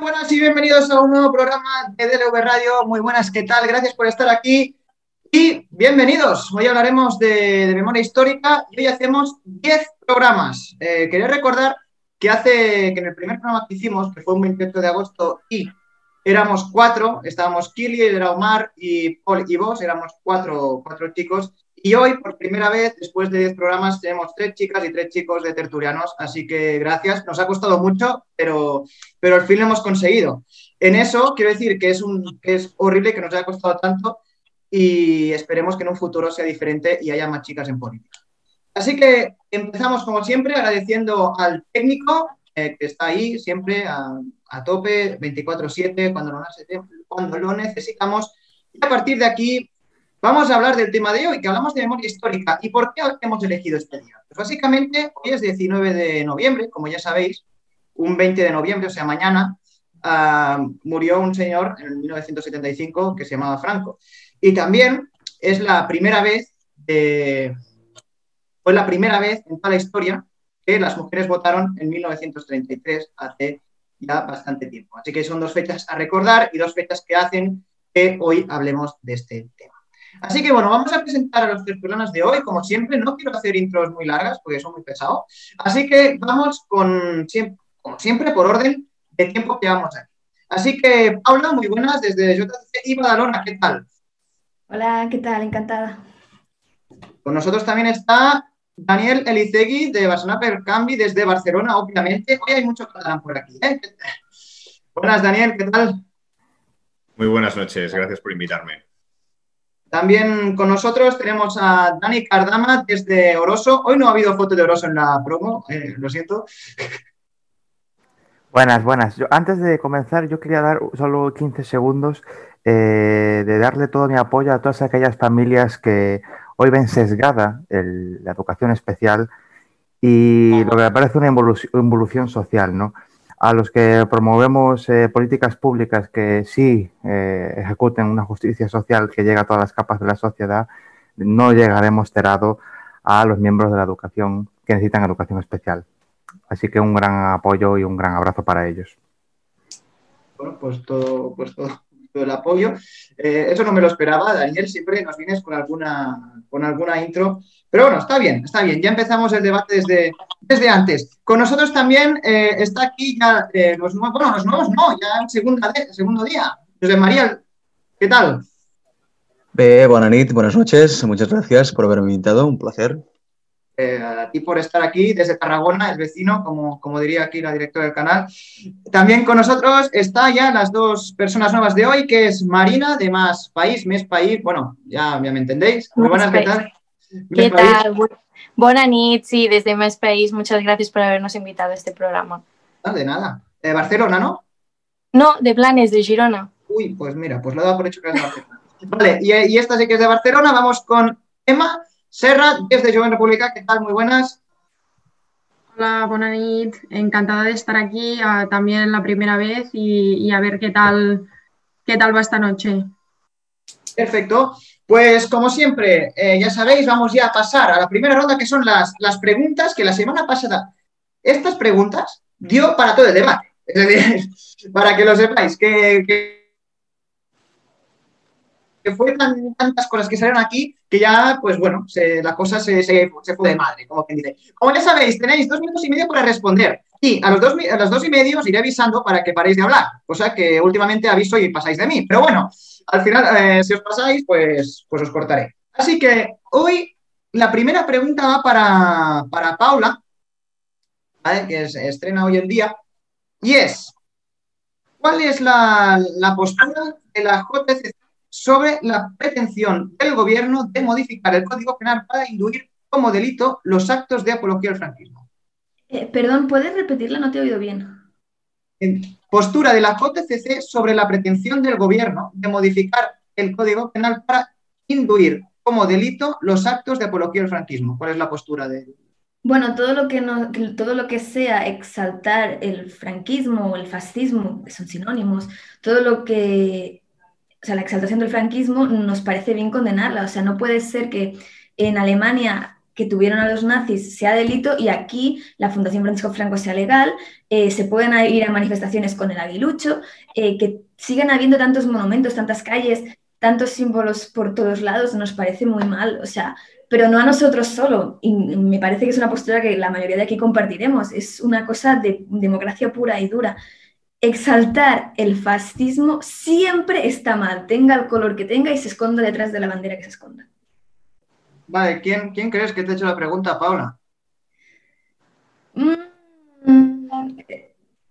Buenas y bienvenidos a un nuevo programa de DLV Radio. Muy buenas, ¿qué tal? Gracias por estar aquí y bienvenidos. Hoy hablaremos de, memoria histórica y hoy hacemos 10 programas. Eh, quería recordar que hace que en el primer programa que hicimos, que fue un 28 de agosto, y éramos cuatro, estábamos Kili, era Omar y Paul y vos, éramos cuatro, cuatro chicos. Y hoy, por primera vez, después de 10 programas, tenemos tres chicas y tres chicos de tertulianos. Así que gracias. Nos ha costado mucho, pero, pero al fin lo hemos conseguido. En eso, quiero decir que es, un, que es horrible que nos haya costado tanto y esperemos que en un futuro sea diferente y haya más chicas en política. Así que empezamos, como siempre, agradeciendo al técnico eh, que está ahí siempre a, a tope, 24-7, cuando, cuando lo necesitamos. Y a partir de aquí Vamos a hablar del tema de hoy, que hablamos de memoria histórica. ¿Y por qué hemos elegido este día? Pues básicamente, hoy es 19 de noviembre, como ya sabéis, un 20 de noviembre, o sea, mañana, ah, murió un señor en 1975 que se llamaba Franco. Y también es la primera vez, fue la primera vez en toda la historia que las mujeres votaron en 1933, hace ya bastante tiempo. Así que son dos fechas a recordar y dos fechas que hacen que hoy hablemos de este tema. Así que bueno, vamos a presentar a los tertulianos de hoy, como siempre. No quiero hacer intros muy largas porque son muy pesados. Así que vamos con, como siempre, por orden de tiempo que vamos aquí. Así que, Paula, muy buenas desde JCC y Badalona, ¿qué tal? Hola, ¿qué tal? Encantada. Con nosotros también está Daniel Elicegui de Barcelona Percambi desde Barcelona, obviamente. Hoy hay mucho catalán por aquí. ¿eh? Buenas, Daniel, ¿qué tal? Muy buenas noches, gracias por invitarme. También con nosotros tenemos a Dani Cardama desde Oroso. Hoy no ha habido foto de Oroso en la promo, eh, lo siento. Buenas, buenas. antes de comenzar, yo quería dar solo 15 segundos eh, de darle todo mi apoyo a todas aquellas familias que hoy ven sesgada la educación especial y lo que me parece una involución social, ¿no? A los que promovemos eh, políticas públicas que sí eh, ejecuten una justicia social que llegue a todas las capas de la sociedad, no llegaremos terado a los miembros de la educación que necesitan educación especial. Así que un gran apoyo y un gran abrazo para ellos. Bueno, pues todo, pues todo, el apoyo. Eh, eso no me lo esperaba, Daniel, siempre nos vienes con alguna, con alguna intro pero bueno, está bien, está bien. Ya empezamos el debate desde, desde antes. Con nosotros también eh, está aquí ya eh, los nuevos, bueno, los nuevos no, ya en segunda segundo día. José María, ¿qué tal? buenas buenas noches. Muchas gracias por haberme invitado, un placer. Eh, a ti por estar aquí desde Tarragona, el vecino, como, como diría aquí la directora del canal. También con nosotros está ya las dos personas nuevas de hoy, que es Marina, de Más País, Mes País, bueno, ya, ya me entendéis. Muy buenas, ¿qué tal? ¿Qué tal? Buenas noches, sí, desde Más País, muchas gracias por habernos invitado a este programa. Ah, de nada. De Barcelona, ¿no? No, de Planes, de Girona. Uy, pues mira, pues lo he dado por hecho que es de Barcelona. vale, y, esta sí que es de Barcelona. Vamos con Emma Serra, desde Joven República. ¿Qué tal? Muy buenas. Hola, buenas noches. Encantada de estar aquí ah, también la primera vez y, y, a ver qué tal, qué tal va esta noche. Perfecto. Pues como siempre, eh, ya sabéis, vamos ya a pasar a la primera ronda, que son las, las preguntas que la semana pasada, estas preguntas dio para todo el debate. Es decir, para que lo sepáis, que, que, fue tantas cosas que salieron aquí que ya, pues bueno, la cosa se, se, fue de madre, como quien dice. Como ya sabéis, tenéis dos minutos y medio para responder. Y a los dos, a los dos y medio os iré avisando para que paréis de hablar, cosa que últimamente aviso y pasáis de mí. Pero bueno, al final, eh, si os pasáis, pues, pues os cortaré. Así que hoy la primera pregunta va para, Paula, que se estrena hoy en día, y es, ¿cuál es la, postura de la JCC sobre la pretensión del gobierno de modificar el Código Penal para induir como delito los actos de apología al franquismo? Eh, perdón, ¿puedes repetirla? No te he oído bien postura de la JCC sobre la pretensión del gobierno de modificar el Código Penal para induir como delito los actos de apología al franquismo. ¿Cuál es la postura de bueno, todo lo que, no, todo lo que sea exaltar el franquismo o el fascismo, que son sinónimos, todo lo que, o sea, la exaltación del franquismo nos parece bien condenarla. O sea, no puede ser que en Alemania que tuvieron a los nazis sea delito y aquí la Fundación Francisco Franco sea legal, eh, se pueden ir a manifestaciones con el aguilucho, eh, que sigan habiendo tantos monumentos, tantas calles, tantos símbolos por todos lados, nos parece muy mal, o sea, pero no a nosotros solo. Y me parece que es una postura que la mayoría de aquí compartiremos, es una cosa de democracia pura y dura exaltar el fascismo siempre está mal, tenga el color que tenga y se esconda detrás de la bandera que se esconda. Vale, ¿quién, quién crees que te ha hecho la pregunta, Paula? Mm,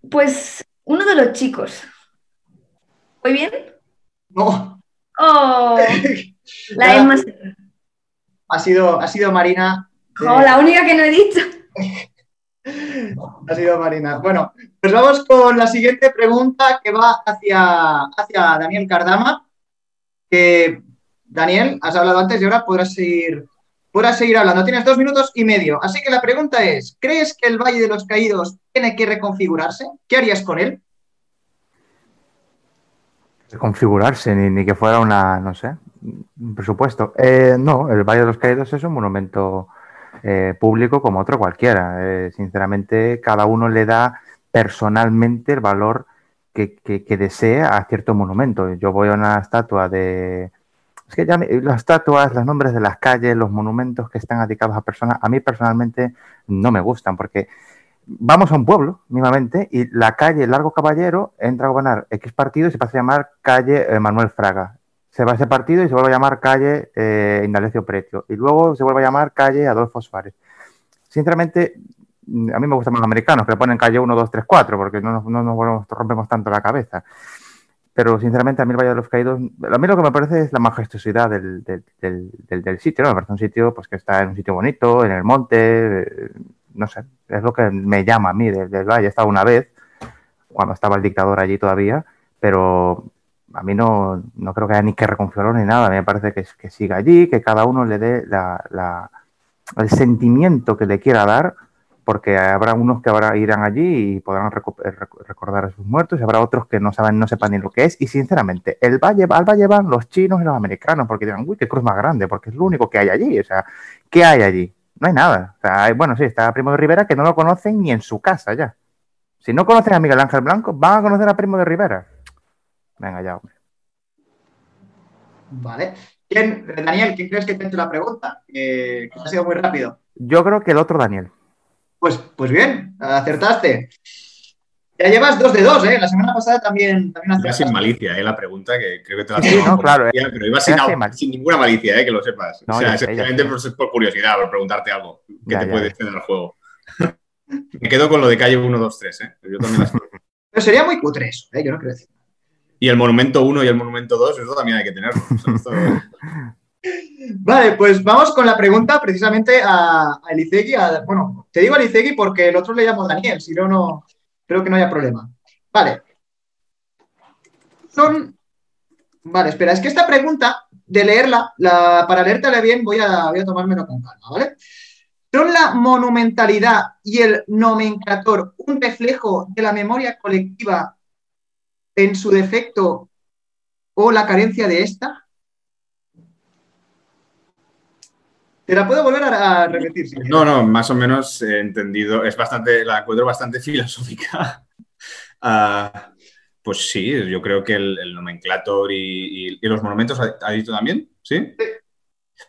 pues uno de los chicos. ¿Muy bien? No. Oh, la Emma Ha sido, ha sido Marina. Oh, la única que no he dicho. ha sido Marina. Bueno, pues vamos con la siguiente pregunta que va hacia, hacia Daniel Cardama. Que, Daniel, has hablado antes y ahora podrás seguir, podrás seguir hablando. Tienes dos minutos y medio. Así que la pregunta es, ¿crees que el Valle de los Caídos tiene que reconfigurarse? ¿Qué harías con él? Reconfigurarse, ni, que fuera una, no sé, un presupuesto. Eh, no, el Valle de los Caídos es un monumento eh, público como otro cualquiera. Eh, sinceramente, cada uno le da personalmente el valor que, que, desea a cierto monumento. Yo voy a una estatua de... Es que ya las estatuas, los nombres de las calles, los monumentos que están dedicados a personas, a mí personalmente no me gustan porque vamos a un pueblo, mismamente, y la calle Largo Caballero entra a gobernar X partido y se pasa a llamar calle eh, Manuel Fraga se va a ese partido y se vuelve a llamar calle eh, Indalecio Precio. Y luego se vuelve a llamar calle Adolfo Suárez. Sinceramente, a mí me gustan más los americanos, que le ponen calle 1, 2, 3, 4, porque no, nos rompemos tanto la cabeza. Pero sinceramente, a mí el Valle de los Caídos, a mí lo que me parece es la majestuosidad del, sitio, ¿no? Me parece un sitio pues, que está en un sitio bonito, en el monte, eh, no sé, es lo que me llama a mí del, Valle. He estado una vez, cuando estaba el dictador allí todavía, pero a mí no, no creo que haya ni que reconfigurarlo ni nada. A mí me parece que, que siga allí, que cada uno le dé la, el sentimiento que le quiera dar, porque habrá unos que ahora irán allí y podrán eh, recordar a sus muertos y habrá otros que no saben, no sepan ni lo que es. Y sinceramente, el valle, al valle van los chinos y los americanos, porque dirán, uy, qué cruz más grande, porque es lo único que hay allí. O sea, ¿qué hay allí? No hay nada. O sea, bueno, sí, está Primo de Rivera que no lo conocen ni en su casa ya. Si no conocen a Miguel Ángel Blanco, van a conocer a Primo de Rivera. Venga, ya, hombre. Vale. ¿Quién, Daniel, ¿quién crees que te ha hecho la pregunta? que ha sido muy rápido. Yo creo que el otro Daniel. Pues, pues bien, acertaste. Ya llevas dos de dos, ¿eh? La semana pasada también, también acertaste. sin malicia, ¿eh? La pregunta, que creo que te la sí, no, claro, pero iba sin, sin, ninguna malicia, ¿eh? Que lo sepas. o sea, simplemente por, curiosidad, por preguntarte algo que te puede tener el juego. Me quedo con lo de calle 1, 2, 3, ¿eh? Yo también las... Pero sería muy cutre eso, ¿eh? Yo no creo decir. Y el monumento 1 y el monumento 2, eso también hay que tenerlo. Vale, pues vamos con la pregunta precisamente a, a bueno, te digo Elisegui porque el otro le llamo Daniel, si no, no creo que no haya problema. Vale. Son. Vale, espera, es que esta pregunta, de leerla, la, para leértela bien, voy a, voy a tomármelo con calma, ¿vale? ¿Son la monumentalidad y el nomenclator un reflejo de la memoria colectiva en su defecto o la carencia de esta? Te la puedo volver a, repetir. no, no, más o menos he entendido. Es bastante, la encuentro bastante filosófica. Ah, pues sí, yo creo que el, nomenclator y, los monumentos, ¿ha, dicho también? ¿Sí?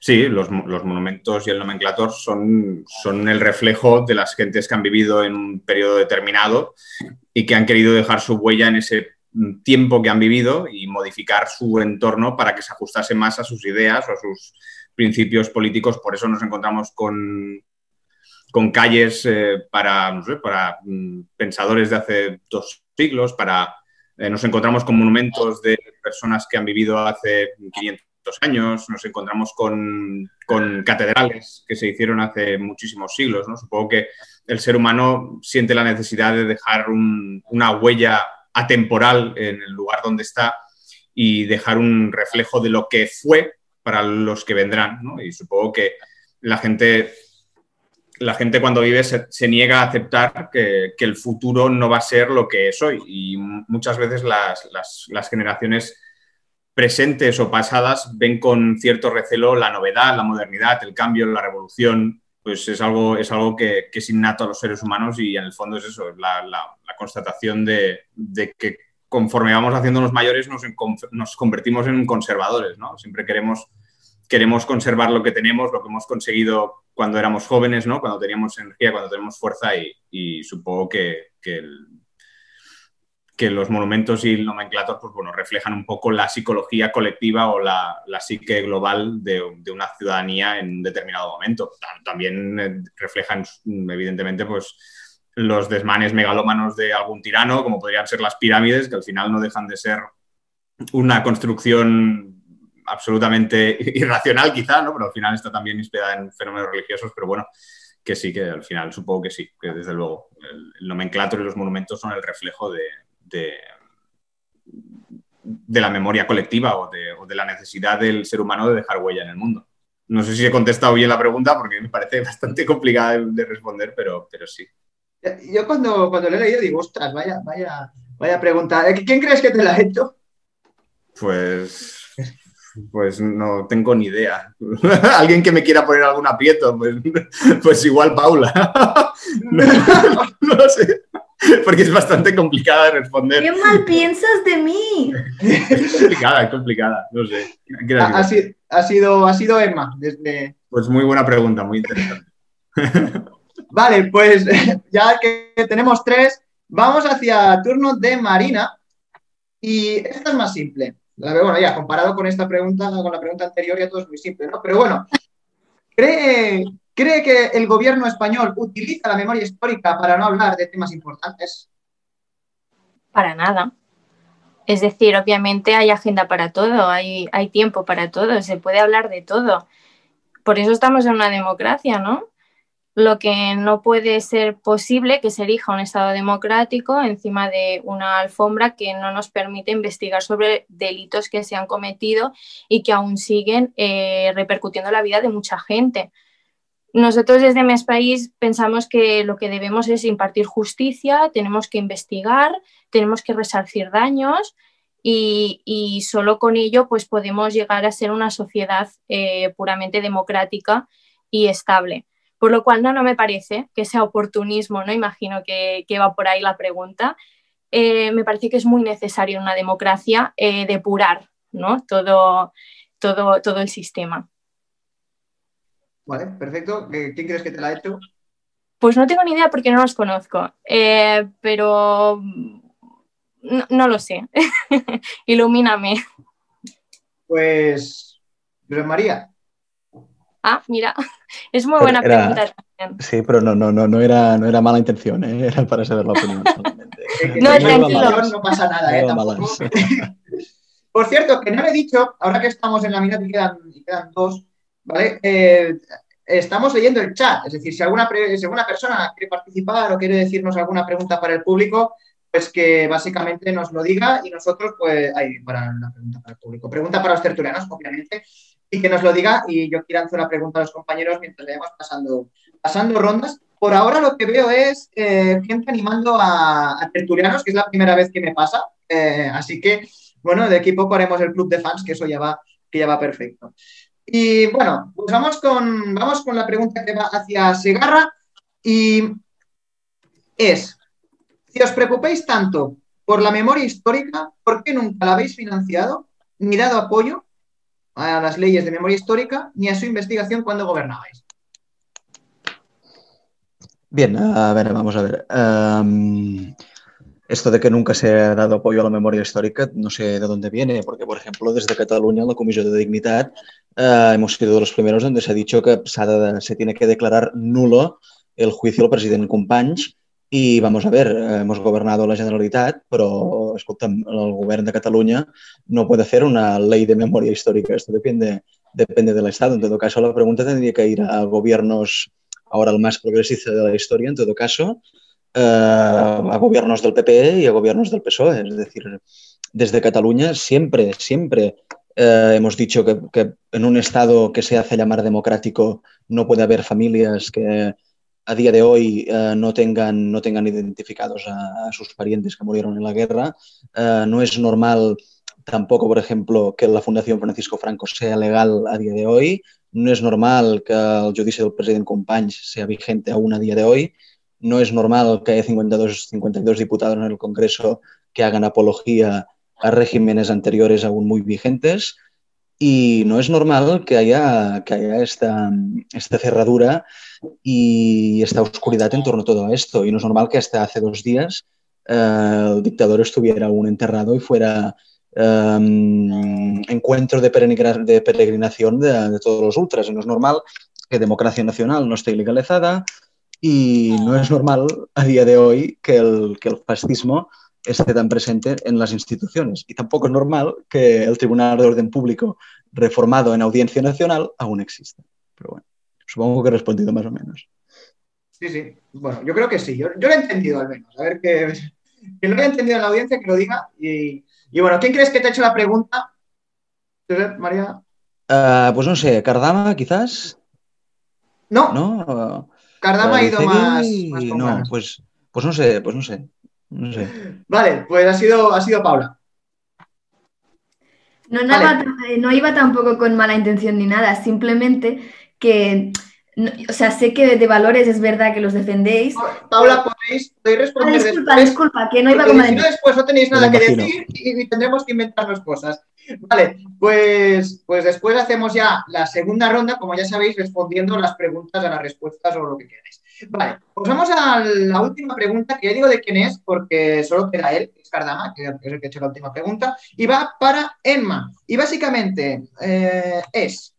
Sí, los, monumentos y el nomenclator son, son el reflejo de las gentes que han vivido en un periodo determinado y que han querido dejar su huella en ese tiempo que han vivido y modificar su entorno para que se ajustase más a sus ideas o a sus principios políticos. Por eso nos encontramos con, con calles eh, para, para mm, pensadores de hace dos siglos, para, eh, nos encontramos con monumentos de personas que han vivido hace 500 años, nos encontramos con, con catedrales que se hicieron hace muchísimos siglos. ¿no? Supongo que el ser humano siente la necesidad de dejar una huella atemporal en el lugar donde está y dejar un reflejo de lo que fue para los que vendrán. Y supongo que la gente, la gente cuando vive se, niega a aceptar que, el futuro no va a ser lo que es hoy. Y muchas veces las, las generaciones presentes o pasadas ven con cierto recelo la novedad, la modernidad, el cambio, la revolución, pues es algo, es algo que, es innato a los seres humanos y en el fondo es eso, la, la, constatación de, que conforme vamos haciéndonos mayores nos, nos, convertimos en conservadores, ¿no? Siempre queremos, queremos conservar lo que tenemos, lo que hemos conseguido cuando éramos jóvenes, ¿no? Cuando teníamos energía, cuando tenemos fuerza y, supongo que, que los monumentos y el nomenclator pues, bueno, reflejan un poco la psicología colectiva o la, la psique global de, una ciudadanía en un determinado momento. También eh, reflejan, evidentemente, pues, los desmanes megalómanos de algún tirano, como podrían ser las pirámides, que al final no dejan de ser una construcción absolutamente irracional quizá, ¿no? pero al final está también inspirada en fenómenos religiosos, pero bueno, que sí, que al final supongo que sí, que desde luego el, el nomenclator y los monumentos son el reflejo de, de, la memoria colectiva o de, la necesidad del ser humano de dejar huella en el mundo. No sé si he contestado bien la pregunta porque me parece bastante complicada de, responder, pero, pero sí. Yo cuando, cuando le he leído digo, ostras, vaya, vaya, vaya pregunta. ¿Quién crees que te la ha hecho? Pues, pues no tengo ni idea. Alguien que me quiera poner algún aprieto, pues, pues igual Paula. no, no sé. porque es bastante complicada de responder. ¿Qué mal piensas de mí? es complicada, es complicada, no sé. Ha, ha, sido, ha sido Emma desde... Pues muy buena pregunta, muy interesante. vale, pues ya que tenemos tres, vamos hacia turno de Marina. Y esta es más simple. Bueno, ya comparado con esta pregunta, con la pregunta anterior, ya todo es muy simple, ¿no? Pero bueno, ¿cree, ¿Cree que el gobierno español utiliza la memoria histórica para no hablar de temas importantes? Para nada. Es decir, obviamente hay agenda para todo, hay, hay tiempo para todo, se puede hablar de todo. Por eso estamos en una democracia, ¿no? Lo que no puede ser posible que se elija un Estado democrático encima de una alfombra que no nos permite investigar sobre delitos que se han cometido y que aún siguen eh, repercutiendo la vida de mucha gente. Nosotros desde mi país pensamos que lo que debemos es impartir justicia, tenemos que investigar, tenemos que resarcir daños y, solo con ello pues podemos llegar a ser una sociedad eh, puramente democrática y estable. Por lo cual no, no me parece que sea oportunismo, no imagino que, va por ahí la pregunta. Eh, me parece que es muy necesario en una democracia eh, depurar ¿no? todo, todo, todo el sistema. Vale, perfecto. ¿Quién crees que te la ha hecho? Pues no tengo ni idea porque no los conozco, eh, pero no, lo sé. Ilumíname. Pues, María. Ah, mira, es muy buena pregunta también. Sí, pero no, no, no, no, era, no era mala intención, ¿eh? era para saber la opinión solamente. no, tranquilo. No pasa nada, ¿eh? Por cierto, que no le he dicho, ahora que estamos en la mitad y quedan, y quedan dos, ¿vale? Eh, estamos leyendo el chat, es decir, si alguna, alguna persona quiere participar o quiere decirnos alguna pregunta para el público, pues que básicamente nos lo diga y nosotros, pues, ahí, para la pregunta para el público. Pregunta para los tertulianos, obviamente, y que nos lo diga y yo quiero hacer la pregunta a los compañeros mientras le vamos pasando, pasando rondas. Por ahora lo que veo es eh, gente animando a, tertulianos, que es la primera vez que me pasa, eh, así que, bueno, de aquí poco haremos el club de fans, que eso ya va, que ya va perfecto. Y bueno, pues vamos con, vamos con la pregunta que va hacia Segarra y es, si os preocupéis tanto por la memoria histórica, ¿por qué nunca la habéis financiado ni dado apoyo a las leyes de memoria histórica ni a su investigación cuando gobernabais? Bien, a ver, vamos a ver. Esto de que nunca se ha dado apoyo a la memoria histórica, no sé de dónde viene, porque, por ejemplo, desde Cataluña, la Comisión de Dignidad, eh, hemos sido de los primeros donde se ha dicho que se tiene que declarar nulo el juicio al presidente Companys y vamos a ver, hemos gobernado la Generalitat, pero escolta, el gobierno de Cataluña no puede hacer una ley de memoria histórica. Esto depende, depende del Estado. En todo caso, la pregunta tendría que ir a gobiernos, ahora el más progresista de la historia, en todo caso, eh, a gobiernos del PP y a gobiernos del PSOE. Es decir, desde Cataluña siempre, siempre eh, hemos dicho que, en un Estado que se hace llamar democrático no puede haber familias que a día de hoy eh, no, tengan, no tengan identificados a, sus parientes que murieron en la guerra. no es normal tampoco, por ejemplo, que la Fundación Francisco Franco sea legal a día de hoy. no es normal que el judici del president Companys sea vigente aún a día de hoy, no es normal que haya 52, 52 diputados en el Congreso que hagan apología a regímenes anteriores aún muy vigentes y no es normal que haya, que haya esta, esta cerradura y esta oscuridad en torno a todo esto. Y no es normal que hasta hace dos días eh, el dictador estuviera aún enterrado y fuera eh, encuentro de, de peregrinación de, de, todos los ultras. Y no es normal que democracia nacional no esté ilegalizada y no es normal a día de hoy que el, que el fascismo esté tan presente en las instituciones. Y tampoco es normal que el Tribunal de Orden Público reformado en Audiencia Nacional aún exista. Pero bueno, supongo que he respondido más o menos. Sí, sí. Bueno, yo creo que sí. Yo, yo lo he entendido al menos. A ver que, que lo haya entendido en la audiencia, que lo diga. Y, y bueno, ¿quién crees que te ha hecho la pregunta? María. Uh, pues no sé, Cardama, quizás. No. ¿No? Cardama ha ido más, más No, pues, pues no sé, pues no sé. No sé. Vale, pues ha sido, ha sido Paula. No, no, vale. iba, no, iba, tampoco con mala intención ni nada, simplemente que, no, o sea, sé que de valores es verdad que los defendéis. Paula, podéis, podéis responder ah, disculpa, después, disculpa, que no iba con mala no, después no tenéis nada que decir y, y, tendremos que inventarnos cosas. Vale, pues, pues después hacemos ya la segunda ronda, como ya sabéis, respondiendo las preguntas a las respuestas o lo que queráis. Vale, pues vamos a la última pregunta, que ya digo de quién es, porque solo queda él, es Cardama, que es el que ha hecho la última pregunta, y va para Emma. Y básicamente eh, es,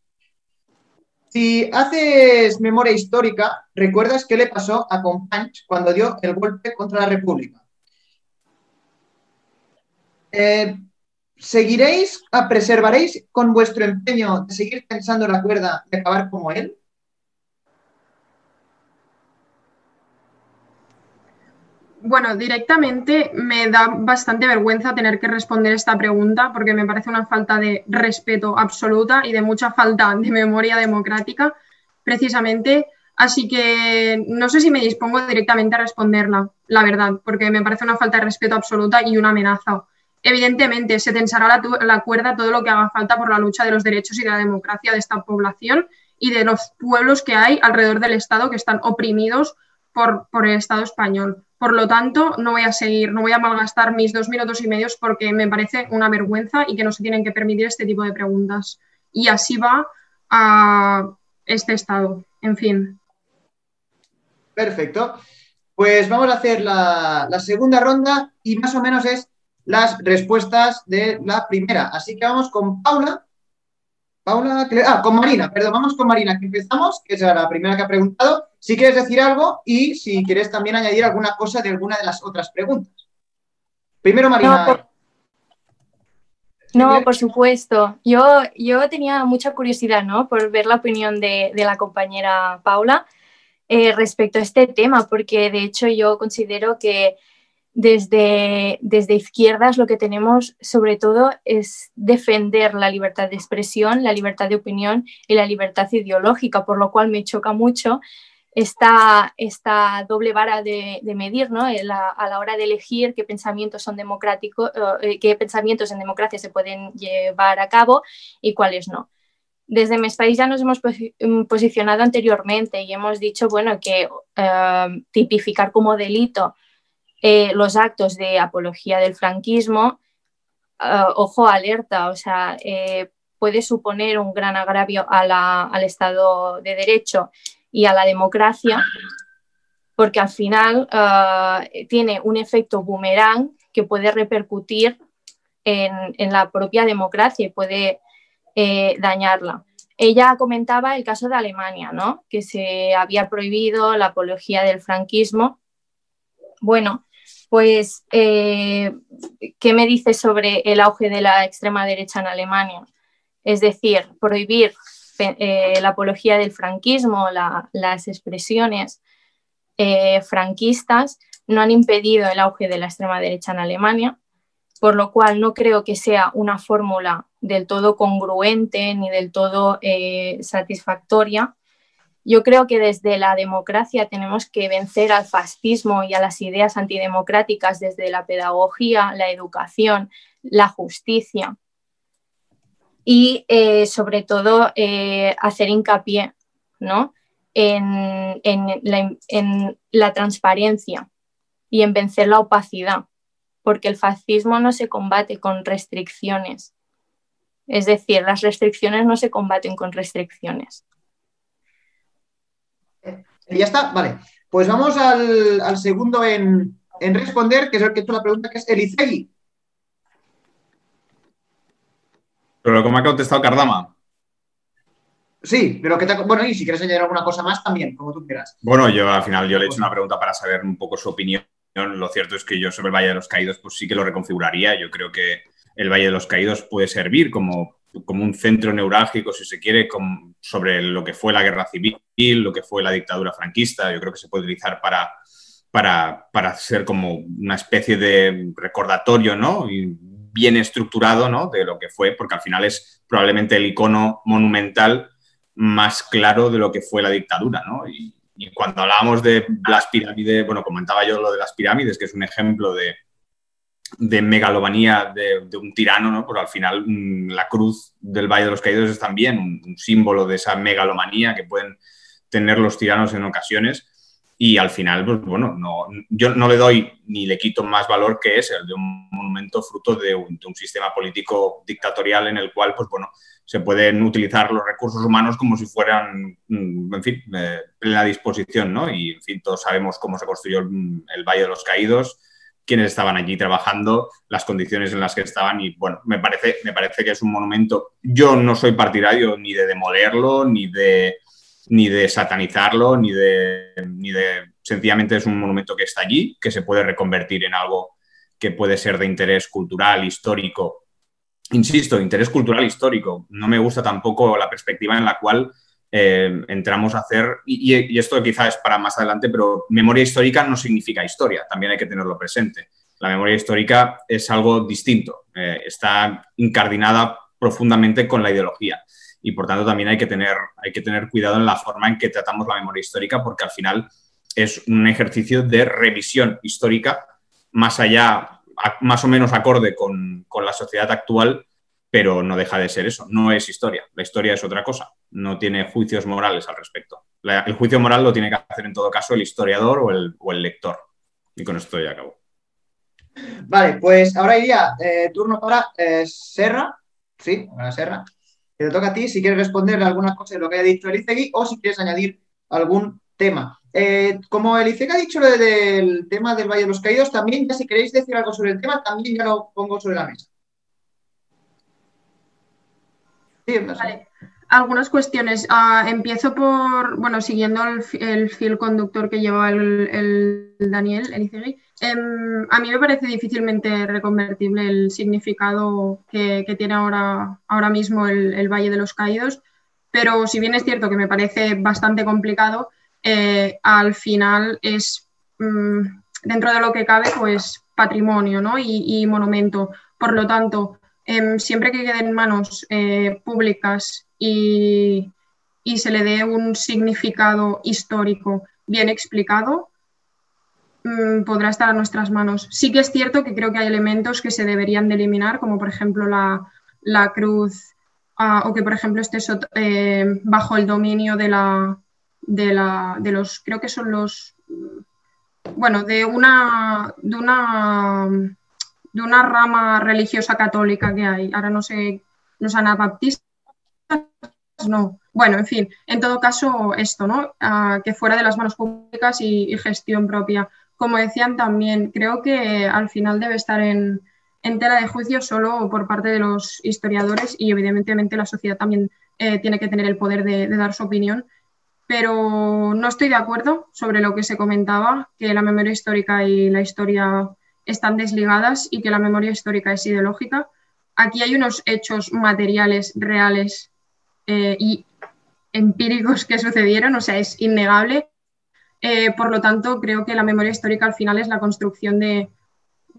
si haces memoria histórica, ¿recuerdas qué le pasó a Companys cuando dio el golpe contra la República? Eh, ¿Seguiréis, preservaréis con vuestro empeño de seguir pensando la cuerda de acabar como él? Bueno, directamente me da bastante vergüenza tener que responder esta pregunta porque me parece una falta de respeto absoluta y de mucha falta de memoria democrática, precisamente. Así que no sé si me dispongo directamente a responderla, la verdad, porque me parece una falta de respeto absoluta y una amenaza. Evidentemente, se tensará la, cuerda todo lo que haga falta por la lucha de los derechos y de la democracia de esta población y de los pueblos que hay alrededor del Estado que están oprimidos por el Estado español. Por lo tanto, no voy a seguir, no voy a malgastar mis dos minutos y medios porque me parece una vergüenza y que no se tienen que permitir este tipo de preguntas. Y así va a este Estado. En fin. Perfecto. Pues vamos a hacer la, segunda ronda y más o menos es las respuestas de la primera. Así que vamos con Paula. Paula, ah, con Marina, perdón, vamos con Marina, que empezamos, que es la primera que ha preguntado. Si quieres decir algo y si quieres también añadir alguna cosa de alguna de las otras preguntas. Primero, Marina. No, por, no, por supuesto. Yo, yo tenía mucha curiosidad ¿no? por ver la opinión de, de la compañera Paula eh, respecto a este tema, porque de hecho yo considero que desde, desde izquierdas lo que tenemos sobre todo es defender la libertad de expresión, la libertad de opinión y la libertad ideológica, por lo cual me choca mucho esta, esta doble vara de, medir ¿no? la, a la hora de elegir qué pensamientos son democráticos, eh, qué pensamientos en democracia se pueden llevar a cabo y cuáles no. Desde mi país ya nos hemos posicionado anteriormente y hemos dicho bueno, que eh, tipificar como delito eh, los actos de apología del franquismo, ojo alerta, o sea, eh, puede suponer un gran agravio al Estado de Derecho y a la democracia, porque al final uh, tiene un efecto boomerang que puede repercutir en, en la propia democracia y puede eh, dañarla. Ella comentaba el caso de Alemania, ¿no? que se había prohibido la apología del franquismo. Bueno, pues, eh, ¿qué me dice sobre el auge de la extrema derecha en Alemania? Es decir, prohibir eh, la apología del franquismo, la, las expresiones eh, franquistas, no han impedido el auge de la extrema derecha en Alemania, por lo cual no creo que sea una fórmula del todo congruente ni del todo eh, satisfactoria yo creo que desde la democracia tenemos que vencer al fascismo y a las ideas antidemocráticas desde la pedagogía, la educación, la justicia. Y eh, sobre todo eh, hacer hincapié ¿no? en, la, transparencia y en vencer la opacidad, porque el fascismo no se combate con restricciones. Es decir, las restricciones no se combaten con restricciones. Eh, ya está, vale. Pues vamos al, segundo en, responder, que es el que tú la pregunta, que es Elisegui. Pero como ha contestado Cardama. Sí, pero que te... bueno, y si quieres añadir alguna cosa más también, como tú quieras. Bueno, yo al final yo le he hecho una pregunta para saber un poco su opinión. Lo cierto es que yo sobre el Valle de los Caídos pues sí que lo reconfiguraría. Yo creo que el Valle de los Caídos puede servir como, como un centro neurálgico, si se quiere, sobre lo que fue la guerra civil, lo que fue la dictadura franquista. Yo creo que se puede utilizar para, para, para ser como una especie de recordatorio, ¿no? Y bien estructurado, ¿no? De lo que fue, porque al final es probablemente el icono monumental más claro de lo que fue la dictadura, ¿no? Y, cuando hablábamos de las pirámides, bueno, comentaba yo lo de las pirámides, que es un ejemplo de, de megalomanía de, un tirano, ¿no? Al final mm, la cruz del Valle de los Caídos es también un, símbolo de esa megalomanía que pueden tener los tiranos en ocasiones. Y al final, pues bueno, no, yo no le doy ni le quito más valor que es el de un monumento fruto de un, sistema político dictatorial en el cual, pues bueno, se pueden utilizar los recursos humanos como si fueran, mm, en fin, eh, plena disposición, ¿no? Y, en fin, todos sabemos cómo se construyó el, Valle de los Caídos, quiénes estaban allí trabajando, las condiciones en las que estaban y, bueno, me parece, me parece que es un monumento. Yo no soy partidario ni de demolerlo, ni de, ni de satanizarlo, ni de, ni de... Sencillamente es un monumento que está allí, que se puede reconvertir en algo que puede ser de interés cultural, histórico insisto, interés cultural histórico. No me gusta tampoco la perspectiva en la cual eh, entramos a hacer, y, esto quizá es para más adelante, pero memoria histórica no significa historia, también hay que tenerlo presente. La memoria histórica es algo distinto, eh, está incardinada profundamente con la ideología y por tanto también hay que, tener, hay que tener cuidado en la forma en que tratamos la memoria histórica porque al final es un ejercicio de revisión histórica más allá más o menos acorde con, la sociedad actual, pero no deja de ser eso, no es historia, la historia es otra cosa, no tiene juicios morales al respecto. el juicio moral lo tiene que hacer en todo caso el historiador o el, o el lector. Y con esto ya acabo. Vale, pues ahora iría eh, turno para eh, Serra. Sí, para Serra. Te toca a ti si quieres responder alguna cosa de lo que haya dicho Elisegui o si quieres añadir algún tema. Eh, como el ICEC ha dicho lo del tema del Valle de los Caídos, también ya si queréis decir algo sobre el tema, también ya lo pongo sobre la mesa. Algunas cuestiones. Ah, empiezo por, bueno, siguiendo el, fil conductor que lleva el, Daniel, el Em, a mí me parece difícilmente reconvertible el significado que, tiene ahora, ahora mismo el Valle de los Caídos, pero si bien es cierto que me parece bastante complicado, eh, al final es, mm, dentro de lo que cabe, pues patrimonio y, monumento. Por lo tanto, em, siempre que quede en manos eh, públicas y, se le dé un significado histórico bien explicado, podrá estar a nuestras manos. Sí que es cierto que creo que hay elementos que se deberían de eliminar, como por ejemplo la, cruz, ah, o que por ejemplo esté eh, bajo el dominio de la, de, la, de los, creo que son los, bueno, de una, de una, de una rama religiosa católica que hay. Ahora no sé, los anabaptistas, no. Bueno, en fin, en todo caso, esto, ¿no? Ah, que fuera de las manos públicas y, gestión propia. Como decían también, creo que al final debe estar en, tela de juicio solo por parte de los historiadores y evidentemente la sociedad también eh, tiene que tener el poder de, dar su opinión pero no estoy de acuerdo sobre lo que se comentaba, que la memoria histórica y la historia están desligadas y que la memoria histórica es ideológica. Aquí hay unos hechos materiales reales eh, y empíricos que sucedieron, o sea, es innegable. Eh, por lo tanto, creo que la memoria histórica al final es la construcción de,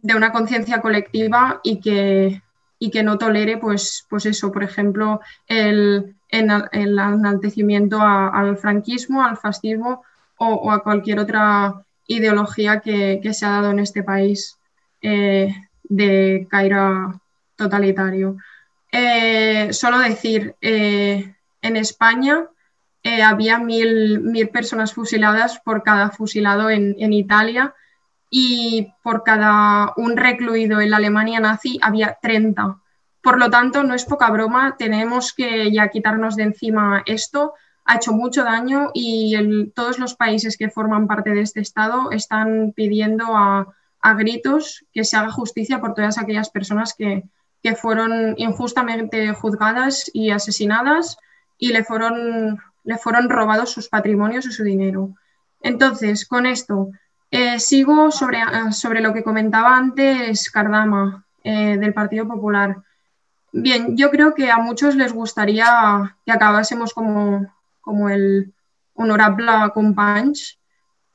una conciencia colectiva y que, no tolere, pues, pues eso, por ejemplo, el, el enaltecimiento al franquismo, al fascismo o, a cualquier otra ideología que, se ha dado en este país eh, de caira totalitario. Eh, solo decir, eh, en España eh, había mil, mil, personas fusiladas por cada fusilado en, en, Italia y por cada un recluido en la Alemania nazi había 30. Por lo tanto, no es poca broma, tenemos que ya quitarnos de encima esto. Ha hecho mucho daño y el, todos los países que forman parte de este Estado están pidiendo a, a gritos que se haga justicia por todas aquellas personas que, que fueron injustamente juzgadas y asesinadas y le fueron, le fueron robados sus patrimonios y su dinero. Entonces, con esto, eh, sigo sobre, sobre, lo que comentaba antes Cardama eh, del Partido Popular. Bien, yo creo que a muchos les gustaría que acabásemos como, como el honorable Companys,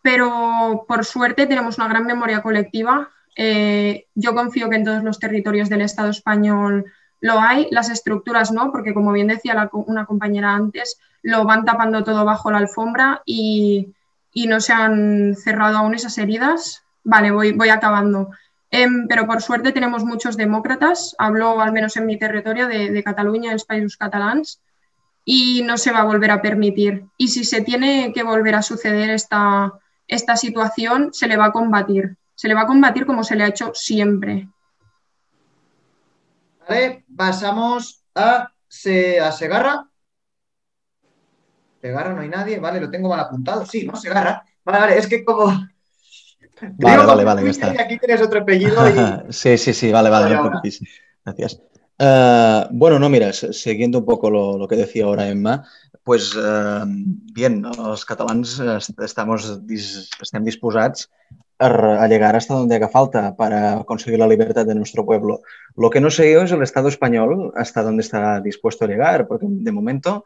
pero por suerte tenemos una gran memoria colectiva eh, yo confío que en todos los territorios del Estado español lo hay, las estructuras no, porque como bien decía una compañera antes, lo van tapando todo bajo la alfombra y, no se han cerrado aún esas heridas. Vale, voy, voy acabando. Em, pero por suerte tenemos muchos demócratas, hablo al menos en mi territorio de, Cataluña, los países catalans, y no se va a volver a permitir. Y si se tiene que volver a suceder esta, esta situación, se le va a combatir se le va a combatir como se le ha hecho siempre. Vale, pasamos a, Segarra. Segarra no hay nadie, vale, lo tengo mal apuntado. Sí, ¿no? Segarra. Vale, vale, es que como. Vale, vale, vale, ya está. Aquí tienes otro apellido. sí, sí, sí, vale, vale, Gracias. Uh, bueno, no, mira, siguiendo un poco lo, lo, que decía ahora Emma, pues uh, bien, els catalans estamos, estem disposats a llegar hasta donde haga falta para conseguir la libertad de nuestro pueblo. Lo que no sé yo es el Estado español hasta dónde está dispuesto a llegar, porque de momento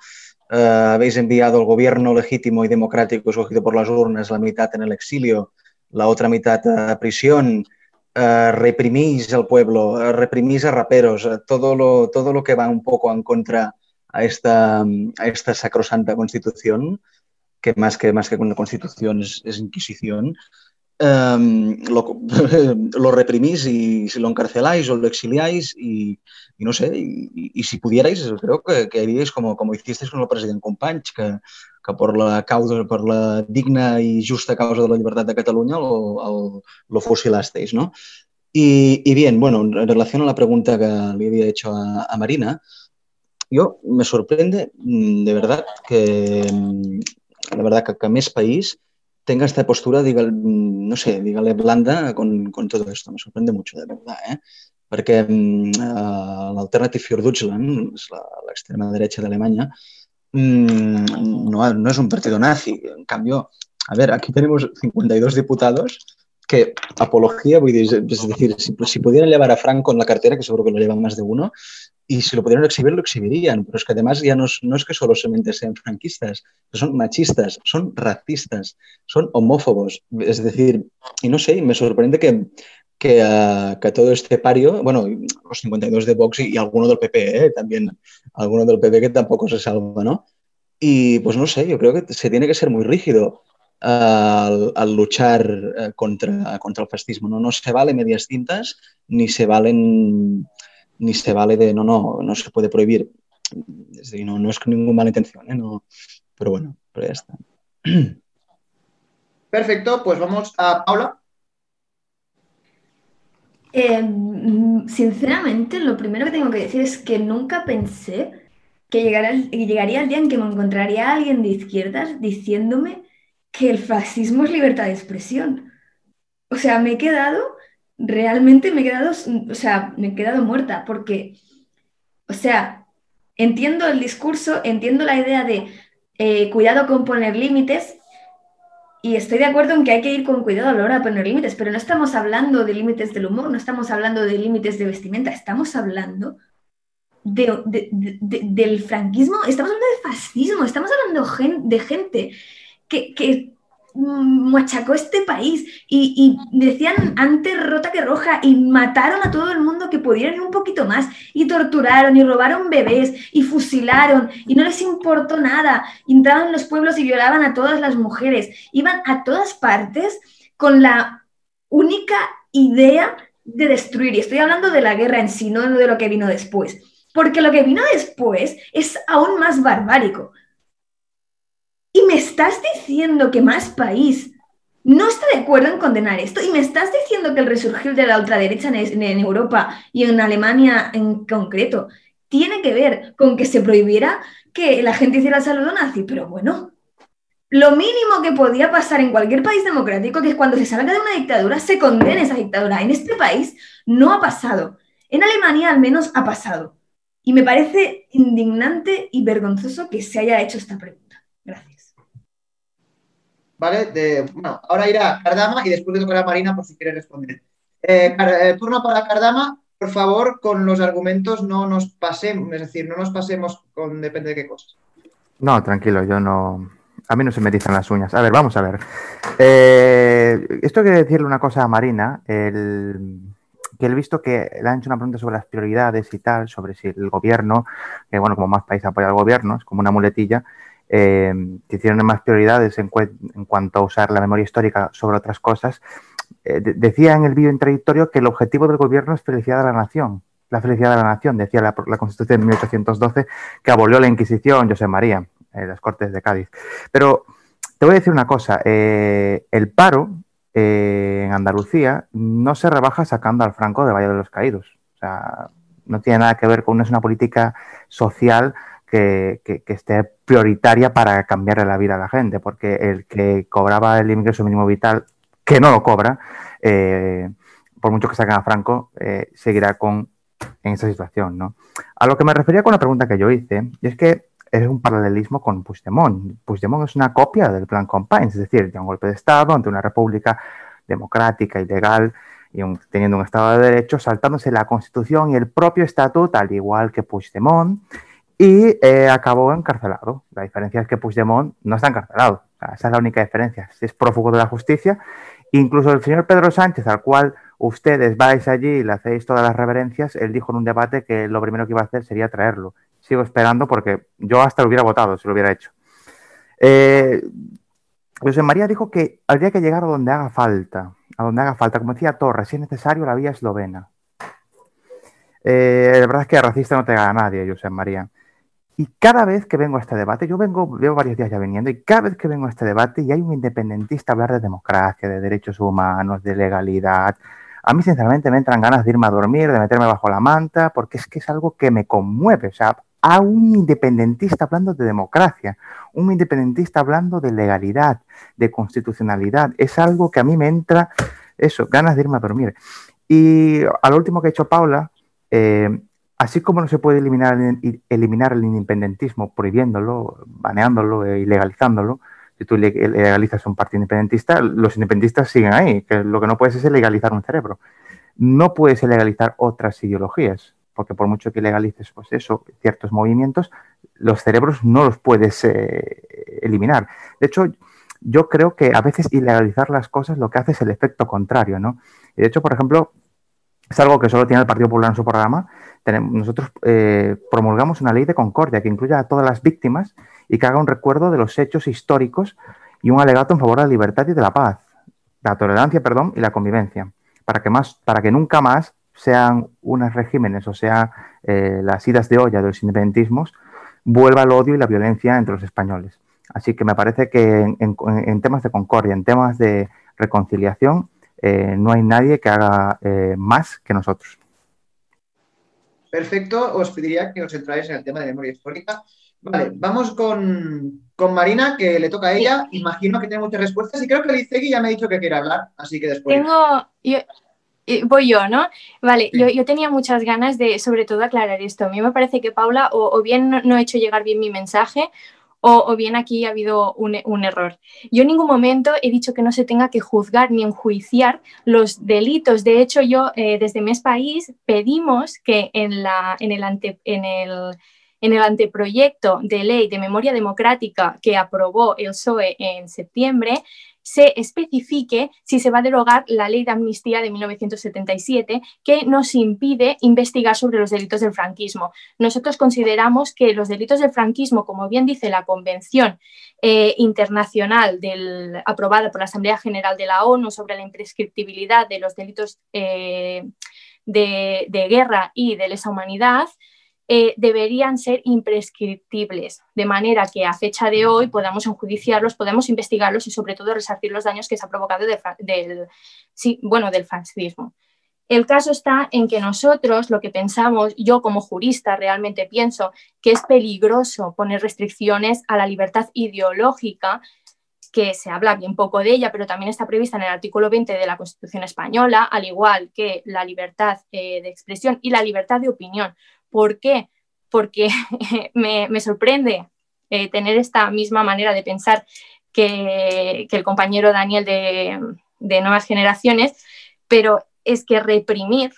uh, habéis enviado al gobierno legítimo y democrático escogido por las urnas la mitad en el exilio, la otra mitad a prisión, uh, reprimís al pueblo, uh, reprimís a raperos, todo, lo, todo lo que va un poco en contra a esta, a esta sacrosanta constitución, que más que, más que una constitución es inquisición, um, lo, lo, reprimís y si lo encarceláis o lo exiliáis y, y no sé, y, y, si pudierais, creo que, que haríais como, como hicisteis con el president Companys, que, que por la causa, por la digna y justa causa de la libertad de Cataluña lo, lo, lo fusilasteis, ¿no? Y, y, bien, bueno, en relación a la pregunta que le había hecho a, a Marina, yo me sorprende mm, de verdad que, mm, la verdad que, que més país tenga esta postura, diga, no sé, dígale blanda con, todo esto. Me sorprende mucho, de verdad, ¿eh? Perquè uh, l'Alternative für Deutschland, l'extrema dreta d'Alemanya, mm, no, no és un partido nazi. En cambio, a ver, aquí tenemos 52 diputados que apología, a es decir, si, si, pudieran llevar a Franco en la cartera, que seguro que lo llevan más de uno, y si lo pudieran exhibir, lo exhibirían. Pero es que además ya no no es que solamente sean franquistas, son machistas, son racistas, son homófobos. Es decir, y no sé, me sorprende que, que, uh, que todo este pario, bueno, los 52 de Vox y, y alguno del PP, ¿eh? también, alguno del PP que tampoco se salva, ¿no? Y pues no sé, yo creo que se tiene que ser muy rígido al, al, luchar eh, contra, contra el fascismo. ¿no? no se vale medias tintas, ni se valen ni se vale de no, no, no se puede prohibir. Es decir, no, no es con ninguna mala intención, ¿eh? no, pero bueno, pero ya está. Perfecto, pues vamos a Paula. Eh, sinceramente, lo primero que tengo que decir es que nunca pensé que llegara, llegaría el día en que me encontraría alguien de izquierdas diciéndome que el fascismo es libertad de expresión. O sea, me he quedado, realmente me he quedado, o sea, me he quedado muerta porque, o sea, entiendo el discurso, entiendo la idea de eh, cuidado con poner límites y estoy de acuerdo en que hay que ir con cuidado a la hora de poner límites, pero no estamos hablando de límites del humor, no estamos hablando de límites de vestimenta, estamos hablando de, de, de, del franquismo, estamos hablando de fascismo, estamos hablando de gente que, machacó este país y, y, decían antes rota que roja y mataron a todo el mundo que pudieran ir un poquito más y torturaron y robaron bebés y fusilaron y no les importó nada. Entraban en los pueblos y violaban a todas las mujeres. Iban a todas partes con la única idea de destruir. Y estoy hablando de la guerra en sí, no de lo que vino después porque lo que vino después es aún más barbárico. Y me estás diciendo que más país no está de acuerdo en condenar esto y me estás diciendo que el resurgir de la ultraderecha en, en Europa y en Alemania en concreto tiene que ver con que se prohibiera que la gente hiciera el saludo nazi, pero bueno, lo mínimo que podía pasar en cualquier país democrático, que es cuando se salga de una dictadura, se condene esa dictadura. En este país no ha pasado. En Alemania al menos ha pasado. Y me parece indignante y vergonzoso que se haya hecho esta pregunta. Vale, bueno, ahora irá Cardama y después le tocará a Marina por si quiere responder. Eh, eh, turno para Cardama. Por favor, con los argumentos no nos pasemos, es decir, no nos pasemos con depende de qué cosas. No, tranquilo, yo no, a mí no se me dicen las uñas. A ver, vamos a ver. Eh, esto quiere decirle una cosa a Marina, que he visto que le han hecho una pregunta sobre las prioridades y tal, sobre si el gobierno, que bueno, como más país apoya al gobierno, es como una muletilla, eh, que tienen más prioridades en, cuanto a usar la memoria histórica sobre otras cosas. Eh, decía en el vídeo introductorio que el objetivo del gobierno es felicidad de la nación. La felicidad de la nación, decía la, la Constitución de 1812, que abolió la Inquisición, José María en las Cortes de Cádiz. Pero te voy a decir una cosa, eh, el paro eh, en Andalucía no se rebaja sacando al Franco de Valle de los Caídos. O sea, no tiene nada que ver con, no es una política social que, esté prioritaria para cambiarle la vida a la gente, porque el que cobraba el ingreso mínimo vital, que no lo cobra, eh, por mucho que saquen a Franco, seguirá con en esa situación, ¿no? A lo que me refería con la pregunta que yo hice, y es que es un paralelismo con Puigdemont. Puigdemont es una copia del plan Companys, es decir, de un golpe de Estado ante una república democrática y legal y teniendo un Estado de Derecho, saltándose la Constitución y el propio estatuto, al igual que Puigdemont, y eh, acabó encarcelado. La diferencia es que Puigdemont no está encarcelado. esa es la única diferencia. Es prófugo de la justicia. Incluso el señor Pedro Sánchez, al cual ustedes vais allí y le hacéis todas las reverencias, él dijo en un debate que lo primero que iba a hacer sería traerlo sigo esperando porque yo hasta lo hubiera votado si lo hubiera hecho. Eh, José María dijo que habría que llegar a donde haga falta, a donde haga falta. Como decía Torres, si es necesario, la vía eslovena. Eh, la verdad es que racista no te gana nadie, José María. Y cada vez que vengo a este debate, yo vengo, llevo varios días ya viniendo, y cada vez que vengo a este debate y hay un independentista hablar de democracia, de derechos humanos, de legalidad, a mí sinceramente me entran ganas de irme a dormir, de meterme bajo la manta, porque es que es algo que me conmueve. O sea, a un independentista hablando de democracia, un independentista hablando de legalidad, de constitucionalidad. Es algo que a mí me entra, eso, ganas de irme a dormir. Y a lo último que ha hecho Paula, eh, así como no se puede eliminar, eliminar el independentismo prohibiéndolo, baneándolo e ilegalizándolo, si tú legalizas un partido independentista, los independentistas siguen ahí, que lo que no puedes es legalizar un cerebro. No puedes legalizar otras ideologías porque por mucho que legalices pues eso, ciertos movimientos, los cerebros no los puedes eh, eliminar. De hecho, yo creo que a veces ilegalizar las cosas lo que hace es el efecto contrario, ¿no? Y de hecho, por ejemplo, es algo que solo tiene el Partido Popular en su programa. Nosotros eh, promulgamos una ley de concordia que incluya a todas las víctimas y que haga un recuerdo de los hechos históricos y un alegato en favor de la libertad y de la paz, la tolerancia, perdón, y la convivencia, para que, más, para que nunca más sean unos regímenes o sean eh, las idas de olla de los independentismos, vuelva el odio y la violencia entre los españoles. Así que me parece que en, temas de concordia, en temas de reconciliación, eh, no hay nadie que haga eh, más que nosotros. Perfecto, os pediría que os entráis en el tema de memoria histórica. Vale, vamos con, Marina, que le toca a ella. Imagino que tiene muchas respuestas y creo que Lizegui ya me ha dicho que quiere hablar, así que después. Tengo, voy yo, ¿no? Vale, yo, tenía muchas ganas de, sobre todo, aclarar esto. A mí me parece que Paula o, bien no, he hecho llegar bien mi mensaje o, bien aquí ha habido un, error. Yo en ningún momento he dicho que no se tenga que juzgar ni enjuiciar los delitos. De hecho, yo eh, desde Mes País pedimos que en, el en, el, en el anteproyecto de ley de memoria democrática que aprobó el PSOE en septiembre, se especifique si se va a derogar la ley de amnistía de 1977 que nos impide investigar sobre los delitos del franquismo. Nosotros consideramos que los delitos del franquismo, como bien dice la Convención eh, Internacional aprobada por la Asamblea General de la ONU sobre la imprescriptibilidad de los delitos eh, de, guerra y de lesa humanidad, eh, deberían ser imprescriptibles, de manera que a fecha de hoy podamos enjuiciarlos, podamos investigarlos y sobre todo resarcir los daños que se ha provocado del, bueno, del fascismo. El caso está en que nosotros lo que pensamos, yo como jurista realmente pienso que es peligroso poner restricciones a la libertad ideológica, que se habla bien poco de ella, pero también está prevista en el artículo 20 de la Constitución española, al igual que la libertad eh, de expresión y la libertad de opinión. ¿Por qué? Porque me, sorprende eh, tener esta misma manera de pensar que, el compañero Daniel de, de Nuevas Generaciones, pero es que reprimir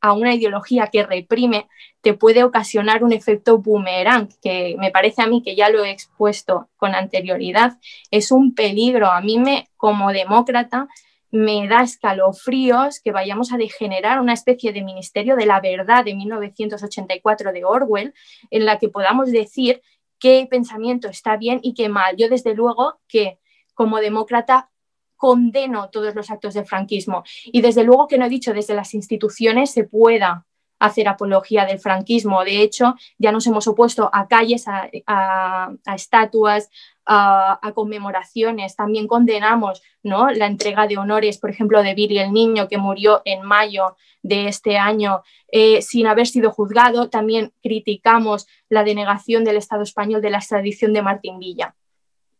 a una ideología que reprime te puede ocasionar un efecto boomerang, que me parece a mí que ya lo he expuesto con anterioridad, es un peligro. A mí me, como demócrata, me da escalofríos que vayamos a degenerar una especie de ministerio de la verdad de 1984 de Orwell, en la que podamos decir qué pensamiento está bien y qué mal. Yo desde luego que como demócrata condeno todos los actos del franquismo y desde luego que no he dicho desde las instituciones se pueda hacer apología del franquismo. De hecho, ya nos hemos opuesto a calles, a, estatuas, a, conmemoraciones. También condenamos ¿no? la entrega de honores, por ejemplo, de Billy el Niño, que murió en mayo de este año eh, sin haber sido juzgado. También criticamos la denegación del Estado español de la extradición de Martín Villa.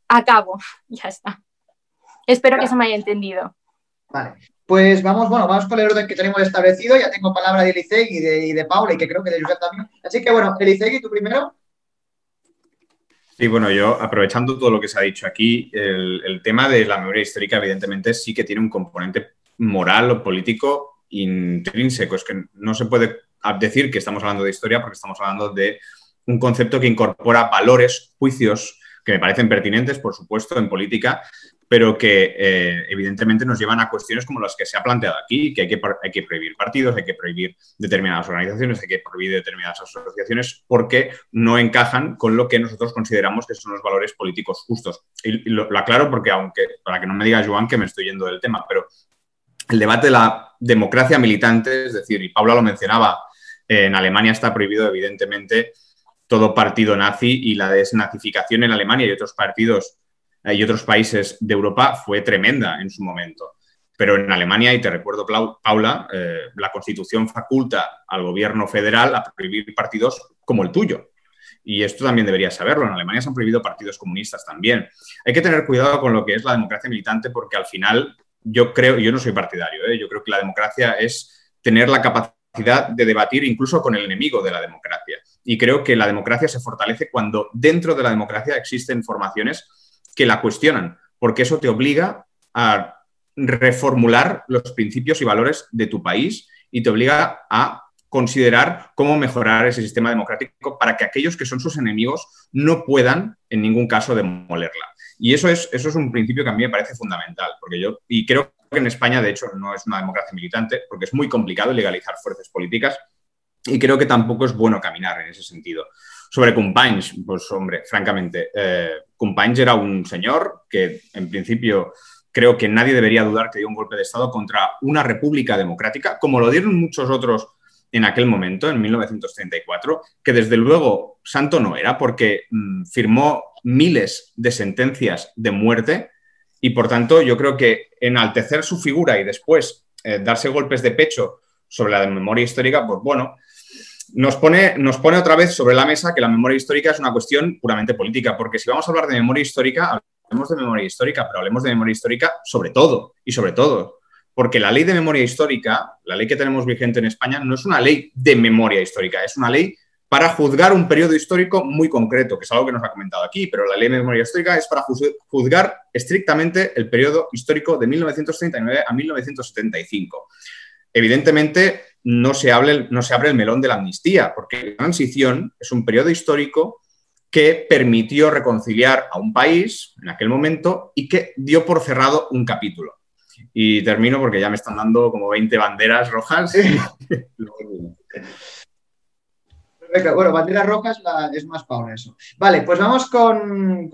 Acabo, ya está. Espero que se me haya entendido. Vale. Pues vamos, bueno, vamos con el orden que tenemos establecido. Ya tengo palabra de Elisegui y de, Paula y que creo que de Josep también. Así que bueno, Elisegui, tú primero. Sí, bueno, yo aprovechando todo lo que se ha dicho aquí, el, tema de la memoria histórica evidentemente sí que tiene un componente moral o político intrínseco. Es que no se puede decir que estamos hablando de historia porque estamos hablando de un concepto que incorpora valores, juicios que me parecen pertinentes, por supuesto, en política, pero que eh, evidentemente nos llevan a cuestiones como las que se ha planteado aquí, que hay que, hay que prohibir partidos, hay que prohibir determinadas organizaciones, hay que prohibir determinadas asociaciones porque no encajan con lo que nosotros consideramos que son los valores políticos justos. Y, lo, aclaro porque, aunque, para que no me diga Joan que me estoy yendo del tema, pero el debate de la democracia militante, es decir, y Paula lo mencionaba, en Alemania está prohibido evidentemente todo partido nazi y la desnazificación en Alemania y otros partidos y otros países de Europa fue tremenda en su momento. Pero en Alemania, y te recuerdo, Paula, eh, la Constitución faculta al gobierno federal a prohibir partidos como el tuyo. Y esto también debería saberlo. En Alemania se han prohibido partidos comunistas también. Hay que tener cuidado con lo que es la democracia militante porque al final yo creo, yo no soy partidario, ¿eh? yo creo que la democracia es tener la capacidad de debatir incluso con el enemigo de la democracia. Y creo que la democracia se fortalece cuando dentro de la democracia existen formaciones que la cuestionan, porque eso te obliga a reformular los principios y valores de tu país y te obliga a considerar cómo mejorar ese sistema democrático para que aquellos que son sus enemigos no puedan en ningún caso demolerla. Y eso es, eso es un principio que a mí me parece fundamental, porque yo, y creo que en España, de hecho, no es una democracia militante, porque es muy complicado legalizar fuerzas políticas, y creo que tampoco es bueno caminar en ese sentido. Sobre Companys, pues hombre, francamente, eh, era un señor que en principio creo que nadie debería dudar que dio un golpe de Estado contra una república democrática, como lo dieron muchos otros en aquel momento, en 1934, que desde luego santo no era, porque mm, firmó miles de sentencias de muerte y por tanto yo creo que enaltecer su figura y después eh, darse golpes de pecho sobre la memoria histórica, pues bueno, nos pone, nos pone otra vez sobre la mesa que la memoria histórica es una cuestión puramente política, porque si vamos a hablar de memoria histórica, hablemos de memoria histórica, pero hablemos de memoria histórica sobre todo y sobre todo, porque la ley de memoria histórica, la ley que tenemos vigente en España, no es una ley de memoria histórica, es una ley para juzgar un periodo histórico muy concreto, que es algo que nos ha comentado aquí, pero la ley de memoria histórica es para juzgar estrictamente el periodo histórico de 1939 a 1975. Evidentemente, no se, no se abre el melón de la amnistía, porque la transición es un periodo histórico que permitió reconciliar a un país en aquel momento y que dio por cerrado un capítulo. Y termino porque ya me están dando como 20 banderas rojas. Bueno, banderas rojas es más para eso. Vale, pues vamos con,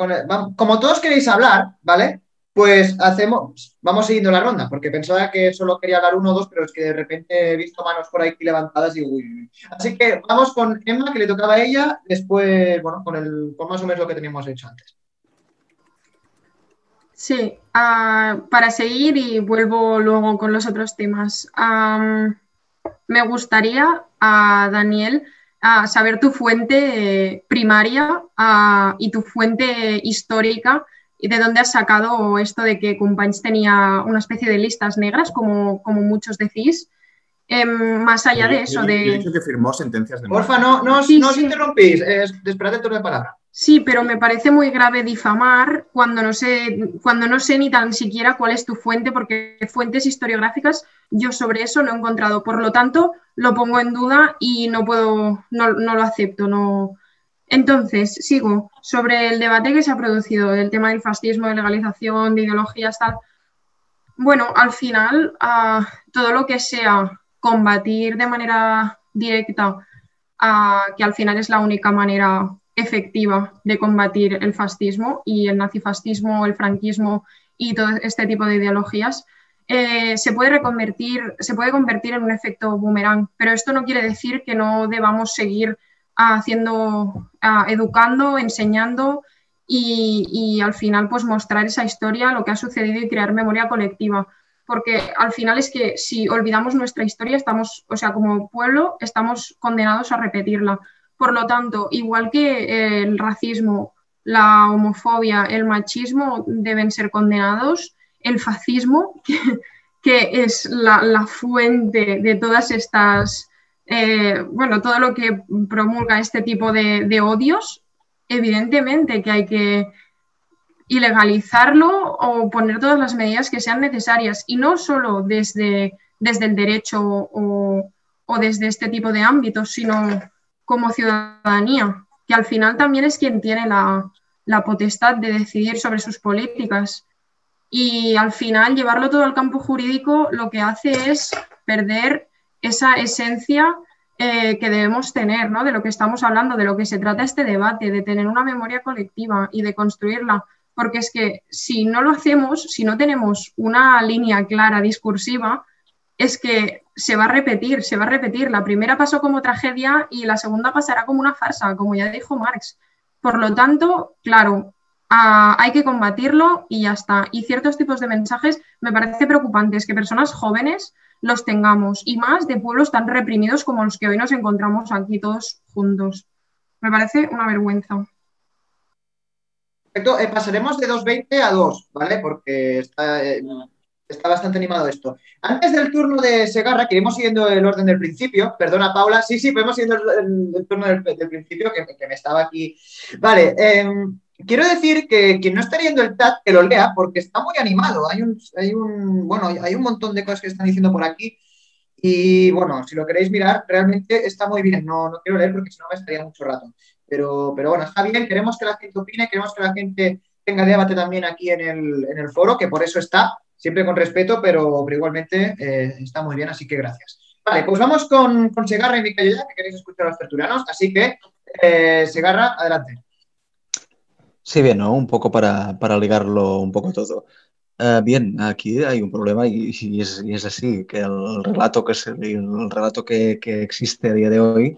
Como todos queréis hablar, ¿vale? Pues hacemos, vamos siguiendo la ronda, porque pensaba que solo quería hablar uno o dos, pero es que de repente he visto manos por aquí levantadas y uy. Así que vamos con Emma, que le tocaba a ella, después, bueno, con, el, con más o menos lo que teníamos hecho antes. Sí, ah, para seguir y vuelvo luego con los otros temas. me gustaría, a Daniel, saber tu fuente primaria y tu fuente histórica y de dónde has sacado esto de que Companys tenía una especie de listas negras, como, como muchos decís. Em, más allá de eso, de... hecho que firmó sentencias de Porfa, no, no, os, interrumpís, eh, esperad el turno de palabra. Sí, pero me parece muy grave difamar cuando no sé, cuando no sé ni tan siquiera cuál es tu fuente, porque fuentes historiográficas yo sobre eso no he encontrado. Por lo tanto, lo pongo en duda y no puedo, no, no lo acepto, no, entonces, sigo sobre el debate que se ha producido, el tema del fascismo, de legalización, de ideologías, tal. Bueno, al final, todo lo que sea combatir de manera directa, que al final es la única manera efectiva de combatir el fascismo y el nazifascismo, el franquismo y todo este tipo de ideologías, eh, se, puede reconvertir, se puede convertir en un efecto boomerang. Pero esto no quiere decir que no debamos seguir haciendo, educando, enseñando y, al final pues mostrar esa historia, lo que ha sucedido y crear memoria colectiva. Porque al final es que si olvidamos nuestra historia, estamos, o sea, como pueblo, estamos condenados a repetirla. Por lo tanto, igual que el racismo, la homofobia, el machismo deben ser condenados, el fascismo, que, es la, la, fuente de todas estas eh, bueno, todo lo que promulga este tipo de, odios, evidentemente que hay que ilegalizarlo o poner todas las medidas que sean necesarias y no solo desde, desde el derecho o, desde este tipo de ámbitos, sino como ciudadanía, que al final también es quien tiene la, la potestad de decidir sobre sus políticas. Y al final llevarlo todo al campo jurídico lo que hace es perder esa esencia eh, que debemos tener, ¿no? De lo que estamos hablando, de lo que se trata este debate, de tener una memoria colectiva y de construirla. Porque es que si no lo hacemos, si no tenemos una línea clara discursiva, es que se va a repetir, se va a repetir. La primera pasó como tragedia y la segunda pasará como una farsa, como ya dijo Marx. Por lo tanto, claro, hay que combatirlo y ya está. Y ciertos tipos de mensajes me parece preocupantes que personas jóvenes los tengamos y más de pueblos tan reprimidos como los que hoy nos encontramos aquí todos juntos. Me parece una vergüenza. Perfecto, eh, pasaremos de 2.20 a 2, ¿vale? Porque está, eh, está, bastante animado esto. Antes del turno de Segarra, que iremos siguiendo el orden del principio, perdona Paula, sí, sí, podemos siguiendo el, turno del, principio, que, me estaba aquí. Vale, em, quiero decir que quien no está leyendo el chat, que lo lea, porque está muy animado. Hay un, hay un, bueno, hay un montón de cosas que están diciendo por aquí. Y bueno, si lo queréis mirar, realmente está muy bien. No, no quiero leer porque si no me estaría mucho rato. Pero, pero bueno, está bien. Queremos que la gente opine, queremos que la gente tenga debate también aquí en el, en el foro, que por eso está, siempre con respeto, pero, igualmente eh, está muy bien, así que gracias. Vale, pues vamos con, con Segarra y Miquel, que queréis escuchar a los tertulianos. Así que, eh, Segarra, adelante. Sí, bien, ¿no? Un poco para, para ligarlo un poco todo. Uh, bien, aquí hay un problema y, es, es, así, que el relato, que, es el, el relato que, que, existe a día de hoy,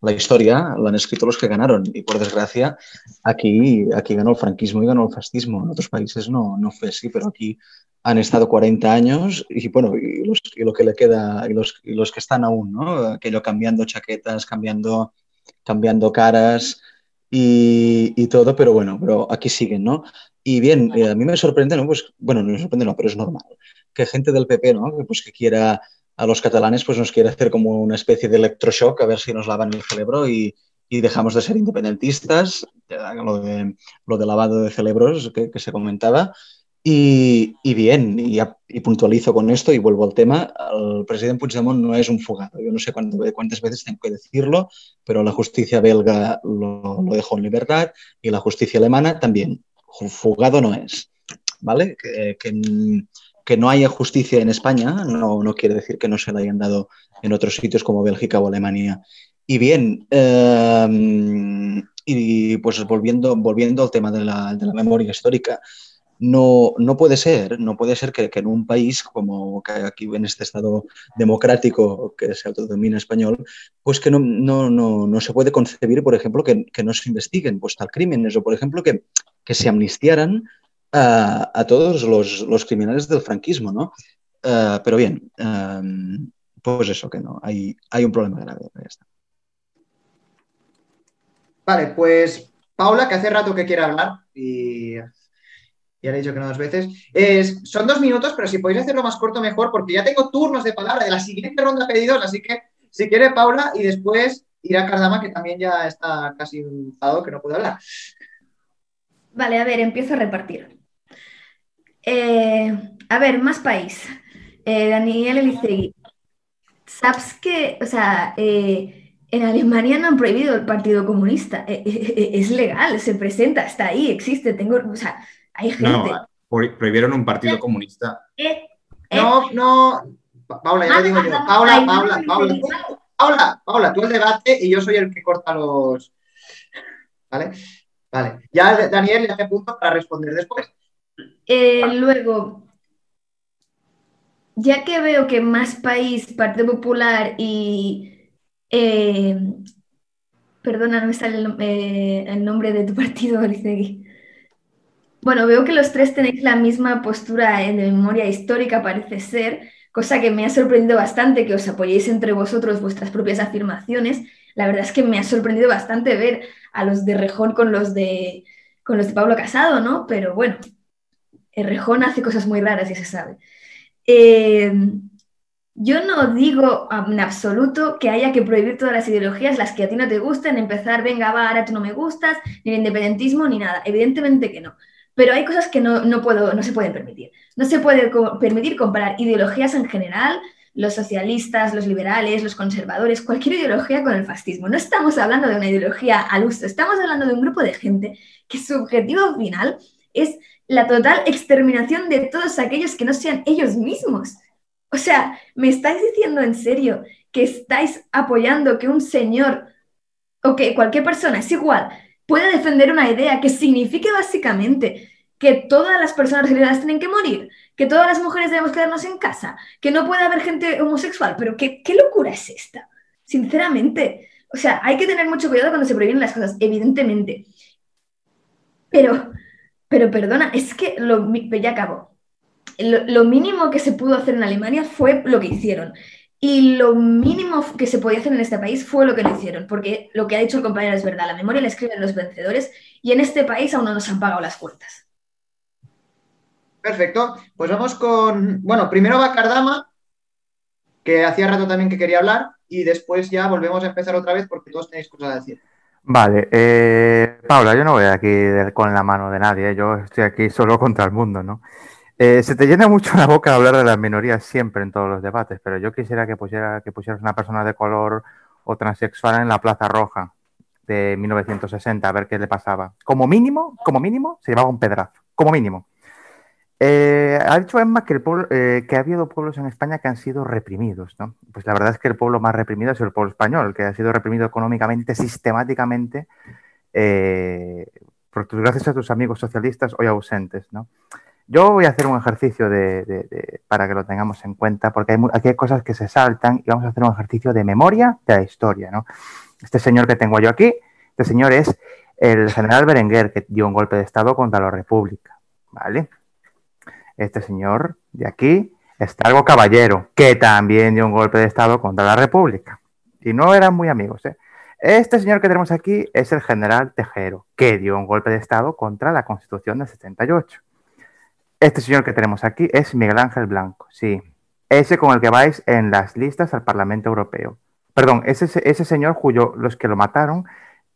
la historia, la han escrito los que ganaron y por desgracia aquí, aquí ganó el franquismo y ganó el fascismo. En otros países no, no fue así, pero aquí han estado 40 años y bueno, y, lo que le queda, y los, los que están aún, ¿no? Aquello cambiando chaquetas, cambiando, cambiando caras, y, todo, pero bueno, pero aquí siguen, ¿no? Y bien, eh, a mí me sorprende, ¿no? Pues, bueno, no me sorprende, no, pero es normal, que gente del PP, ¿no? Que, pues que quiera a los catalanes, pues nos quiere hacer como una especie de electroshock, a ver si nos lavan el cerebro y, y dejamos de ser independentistas, lo de, lo de lavado de cerebros que, que se comentaba, y, bien, y, puntualizo con esto y vuelvo al tema, el presidente Puigdemont no es un fugado. Yo no sé cuántas veces tengo que decirlo, pero la justicia belga lo, dejó en libertad y la justicia alemana también. Fugado no es. ¿Vale? Que, que, no haya justicia en España no, no, quiere decir que no se la hayan dado en otros sitios como Bélgica o Alemania. Y bien, eh, y pues volviendo, volviendo al tema de la, de la memoria histórica, no, no puede ser, no puede ser que, en un país como que aquí en este Estado democrático que se autodomina español, pues que no, no, se puede concebir, por ejemplo, que, no se investiguen pues, tal crímenes o, por ejemplo, que, que se amnistiaran a, todos los, criminales del franquismo, ¿no? Eh, pero bien, em, pues eso, que no, hay, hay un problema grave. Vale, pues Paula, que hace rato que quiere hablar y ya le he dicho que no dos veces. Es, son dos minutos, pero si podéis hacerlo más corto, mejor, porque ya tengo turnos de palabra de la siguiente ronda de pedidos, así que si quiere Paula y después irá Cardama, que también ya está casi enfadado que no puede hablar. Vale, a ver, empiezo a repartir. Eh, a ver, más país. Eh, Daniel Elisegui. ¿Sabes que, o sea, eh, en Alemania no han prohibido el Partido Comunista? es legal, se presenta, está ahí, existe, tengo, o sea, no, prohibieron un partido comunista. Eh, eh. No, no. Paula, ya lo digo yo. Paula, Paula, Paula. Paula, Paula, tú el debate y yo soy el que corta los. ¿Vale? Vale. Ya Daniel le hace punto para responder después. Eh, luego, ya que veo que Más País, Partido Popular y. perdona, no me sale el, nombre de tu partido, Alicegui. Bueno, veo que los tres tenéis la misma postura en memoria histórica, parece ser, cosa que me ha sorprendido bastante que os apoyéis entre vosotros vuestras propias afirmaciones. La verdad es que me ha sorprendido bastante ver a los de Rejón con los de, con los de Pablo Casado, ¿no? Pero bueno, el Rejón hace cosas muy raras, ya se sabe. Eh, yo no digo en absoluto que haya que prohibir todas las ideologías, las que a ti no te gusten, empezar, venga, va, ahora tú no me gustas, ni el independentismo, ni nada. Evidentemente que no. Pero hay cosas que no, puedo, no se pueden permitir. No se puede permitir comparar ideologías en general, los socialistas, los liberales, los conservadores, cualquier ideología con el fascismo. No estamos hablando de una ideología al uso, estamos hablando de un grupo de gente que su objetivo final es la total exterminación de todos aquellos que no sean ellos mismos. O sea, ¿me estáis diciendo en serio que estáis apoyando que un señor o que cualquier persona, es igual, puede defender una idea que signifique básicamente que todas las personas religiosos tienen que morir, que todas las mujeres debemos quedarnos en casa, que no puede haber gente homosexual, pero ¿qué, qué locura es esta? Sinceramente, o sea, hay que tener mucho cuidado cuando se prohíben las cosas, evidentemente. Pero, pero perdona, es que lo, ya acabo. lo, mínimo que se pudo hacer en Alemania fue lo que hicieron. Y lo mínimo que se podía hacer en este país fue lo que le hicieron, porque lo que ha dicho el compañero es verdad, la memoria la escriben los vencedores y en este país aún no nos han pagado las cuentas. Perfecto, pues vamos con, bueno, primero va Cardama, que hacía rato también que quería hablar, y después ya volvemos a empezar otra vez porque todos tenéis cosas a decir. Vale, eh, Paula, yo no voy aquí con la mano de nadie, yo estoy aquí solo contra el mundo, ¿no? Eh, se te llena mucho la boca hablar de las minorías siempre en todos los debates, pero yo quisiera que, pusiera, que pusieras una persona de color o transexual en la Plaza Roja de 1960 a ver qué le pasaba. Como mínimo, como mínimo, se llevaba un pedrazo, como mínimo. Eh, ha dicho Emma eh, que ha habido pueblos en España que han sido reprimidos, ¿no? Pues la verdad es que el pueblo más reprimido es el pueblo español, que ha sido reprimido económicamente, sistemáticamente, por, gracias a tus amigos socialistas hoy ausentes, ¿no? Yo voy a hacer un ejercicio para que lo tengamos en cuenta, porque hay, aquí hay cosas que se saltan y vamos a hacer un ejercicio de memoria de la historia. ¿no? Este señor que tengo yo aquí, este señor es el general Berenguer, que dio un golpe de Estado contra la República. ¿vale? Este señor de aquí es Targo Caballero, que también dio un golpe de Estado contra la República. Y no eran muy amigos. ¿eh? Este señor que tenemos aquí es el general Tejero, que dio un golpe de Estado contra la Constitución del 78. Este señor que tenemos aquí es Miguel Ángel Blanco, sí. Ese con el que vais en las listas al Parlamento Europeo. Perdón, ese, ese señor cuyo los que lo mataron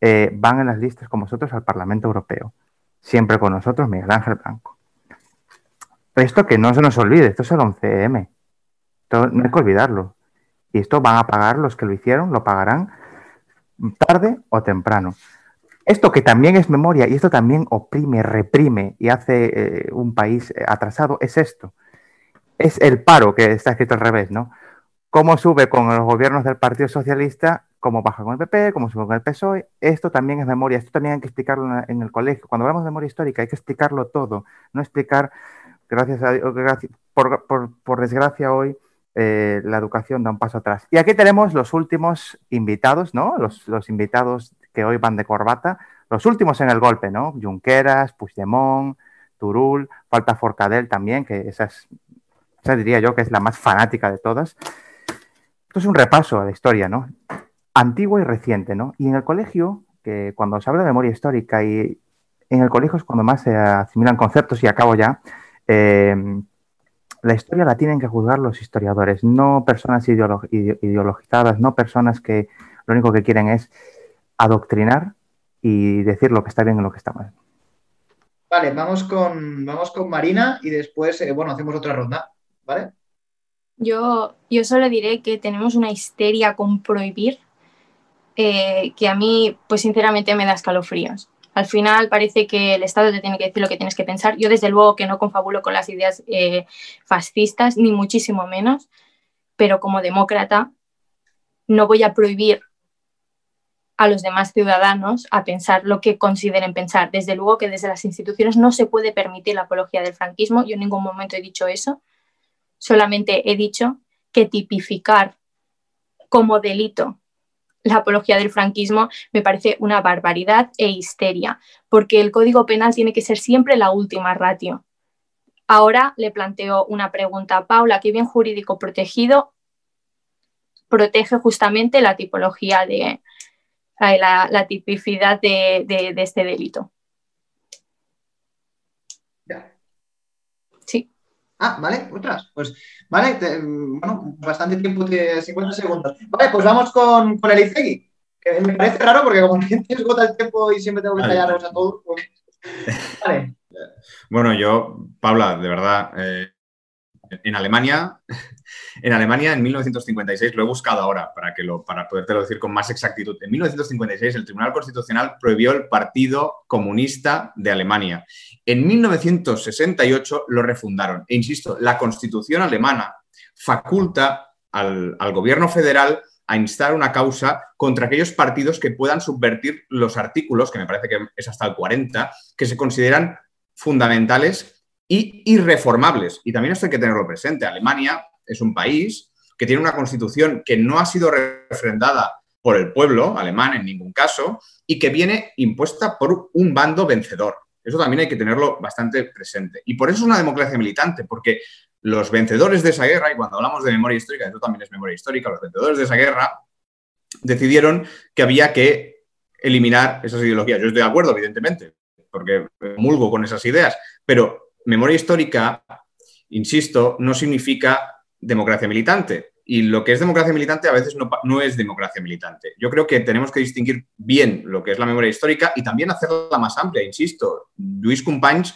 eh, van en las listas con vosotros al Parlamento Europeo. Siempre con nosotros, Miguel Ángel Blanco. Esto que no se nos olvide, esto es el 11M. no hay que olvidarlo. Y esto van a pagar los que lo hicieron, lo pagarán tarde o temprano. Esto que también es memoria y esto también oprime, reprime y hace eh, un país eh, atrasado, es esto. Es el paro que está escrito al revés, ¿no? ¿Cómo sube con los gobiernos del Partido Socialista cómo baja con el PP, cómo sube con el PSOE. Esto también es memoria, esto también hay que explicarlo en el colegio. Cuando hablamos de memoria histórica hay que explicarlo todo, no explicar, gracias a gracias, por, desgracia hoy, eh, la educación da un paso atrás. Y aquí tenemos los últimos invitados, ¿no? Los, invitados que hoy van de corbata, los últimos en el golpe, ¿no? Junqueras, Puigdemont, Turul, falta Forcadell también, que esa, es, esa diría yo que es la más fanática de todas. Esto es un repaso a la historia, ¿no? Antiguo y reciente, ¿no? Y en el colegio, que cuando se habla de memoria histórica y en el colegio es cuando más se asimilan conceptos y acabo ya, eh, la historia la tienen que juzgar los historiadores, no personas ideologizadas, no personas que lo único que quieren es adoctrinar y decir lo que está bien y lo que está mal. Vale, vamos con, vamos con Marina y después, eh, bueno, hacemos otra ronda, ¿vale? Yo, yo solo diré que tenemos una histeria con prohibir eh, que a mí, pues sinceramente, me da escalofríos. Al final parece que el Estado te tiene que decir lo que tienes que pensar. Yo desde luego que no confabulo con las ideas eh, fascistas, ni muchísimo menos, pero como demócrata no voy a prohibir a los demás ciudadanos a pensar lo que consideren pensar. Desde luego que desde las instituciones no se puede permitir la apología del franquismo. Yo en ningún momento he dicho eso. Solamente he dicho que tipificar como delito la apología del franquismo me parece una barbaridad e histeria, porque el Código Penal tiene que ser siempre la última ratio. Ahora le planteo una pregunta a Paula, ¿qué bien jurídico protegido protege justamente la tipología de eh, la, tipicidad de, este delito? Sí. Ah, vale, otras. Pues, vale, bueno, bastante tiempo, de 50 segundos. Vale, pues vamos con, con el Izegui, que me parece raro porque como se esgota el tiempo y siempre tengo que callaros a todos. Pues, vale. Bueno, yo, Paula, de verdad, eh, en Alemania, en Alemania en 1956, lo he buscado ahora para, que lo, para podértelo decir con más exactitud. En 1956 el Tribunal Constitucional prohibió el Partido Comunista de Alemania. En 1968 lo refundaron. E insisto, la Constitución alemana faculta al, al gobierno federal a instar una causa contra aquellos partidos que puedan subvertir los artículos, que me parece que es hasta el 40, que se consideran fundamentales y irreformables. Y también esto hay que tenerlo presente. Alemania es un país que tiene una constitución que no ha sido refrendada por el pueblo alemán en ningún caso y que viene impuesta por un bando vencedor. Eso también hay que tenerlo bastante presente. Y por eso es una democracia militante, porque los vencedores de esa guerra, y cuando hablamos de memoria histórica, eso también es memoria histórica, los vencedores de esa guerra decidieron que había que eliminar esas ideologías. Yo estoy de acuerdo, evidentemente, porque mulgo con esas ideas, pero memoria histórica, insisto, no significa democracia militante. Y lo que es democracia militante a veces no, es democracia militante. Yo creo que tenemos que distinguir bien lo que es la memoria histórica y también hacerla más amplia, insisto. Luis Companys,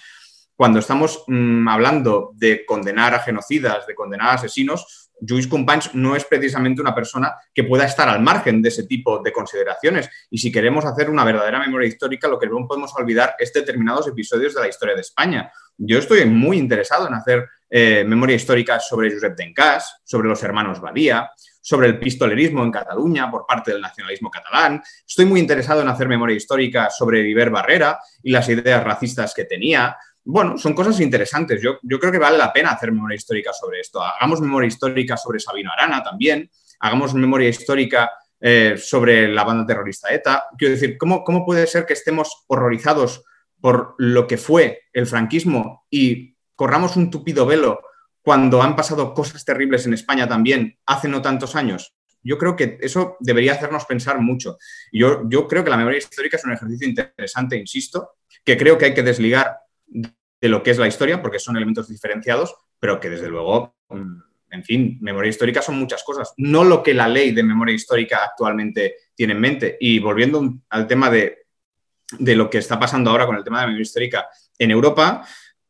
cuando estamos mm, hablando de condenar a genocidas, de condenar a asesinos, Lluís Companys no es precisamente una persona que pueda estar al margen de ese tipo de consideraciones. Y si queremos hacer una verdadera memoria histórica, lo que no podemos olvidar es determinados episodios de la historia de España. Yo estoy muy interesado en hacer eh, memoria histórica sobre Josep Dencas, sobre los hermanos Badía, sobre el pistolerismo en Cataluña por parte del nacionalismo catalán. Estoy muy interesado en hacer memoria histórica sobre Iber Barrera y las ideas racistas que tenía, bueno, son cosas interesantes. Yo, creo que vale la pena hacer memoria histórica sobre esto. Hagamos memoria histórica sobre Sabino Arana también. Hagamos memoria histórica eh, sobre la banda terrorista ETA. Quiero decir, ¿cómo, ¿cómo puede ser que estemos horrorizados por lo que fue el franquismo y corramos un tupido velo cuando han pasado cosas terribles en España también hace no tantos años? Yo creo que eso debería hacernos pensar mucho. Yo, yo creo que la memoria histórica es un ejercicio interesante, insisto, que creo que hay que desligar de lo que es la historia, porque son elementos diferenciados, pero que desde luego, mm, en fin, memoria histórica son muchas cosas, no lo que la ley de memoria histórica actualmente tiene en mente. Y volviendo al tema de, lo que está pasando ahora con el tema de memoria histórica, en Europa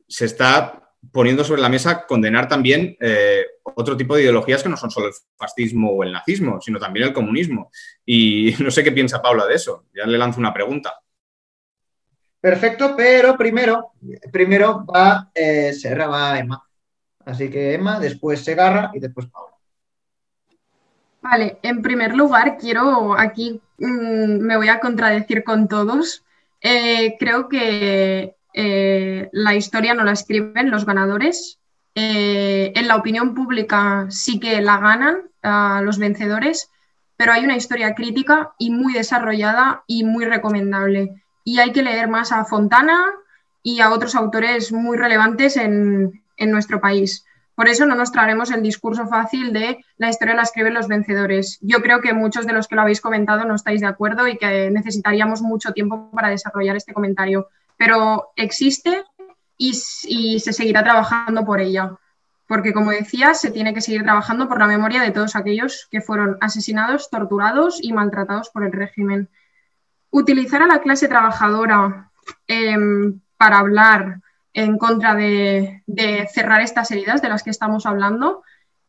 se está poniendo sobre la mesa condenar también eh, otro tipo de ideologías que no son solo el fascismo o el nazismo, sino también el comunismo. Y no sé qué piensa Paula de eso. Ya le lanzo una pregunta. Perfecto, pero primero, primero va eh, Serra, va Emma. Así que Emma, después Segarra y después Paula. Vale, en primer lugar, quiero aquí, mm, me voy a contradecir con todos. Eh, creo que eh, la historia no la escriben los ganadores. Eh, en la opinión pública sí que la ganan los vencedores, pero hay una historia crítica y muy desarrollada y muy recomendable. Y hay que leer más a Fontana y a otros autores muy relevantes en, en nuestro país. Por eso no nos traeremos el discurso fácil de la historia la escriben los vencedores. Yo creo que muchos de los que lo habéis comentado no estáis de acuerdo y que necesitaríamos mucho tiempo para desarrollar este comentario. Pero existe y, se seguirá trabajando por ella. Porque, como decía, se tiene que seguir trabajando por la memoria de todos aquellos que fueron asesinados, torturados y maltratados por el régimen. Utilizar a la clase trabajadora eh, para hablar en contra de, cerrar estas heridas de las que estamos hablando.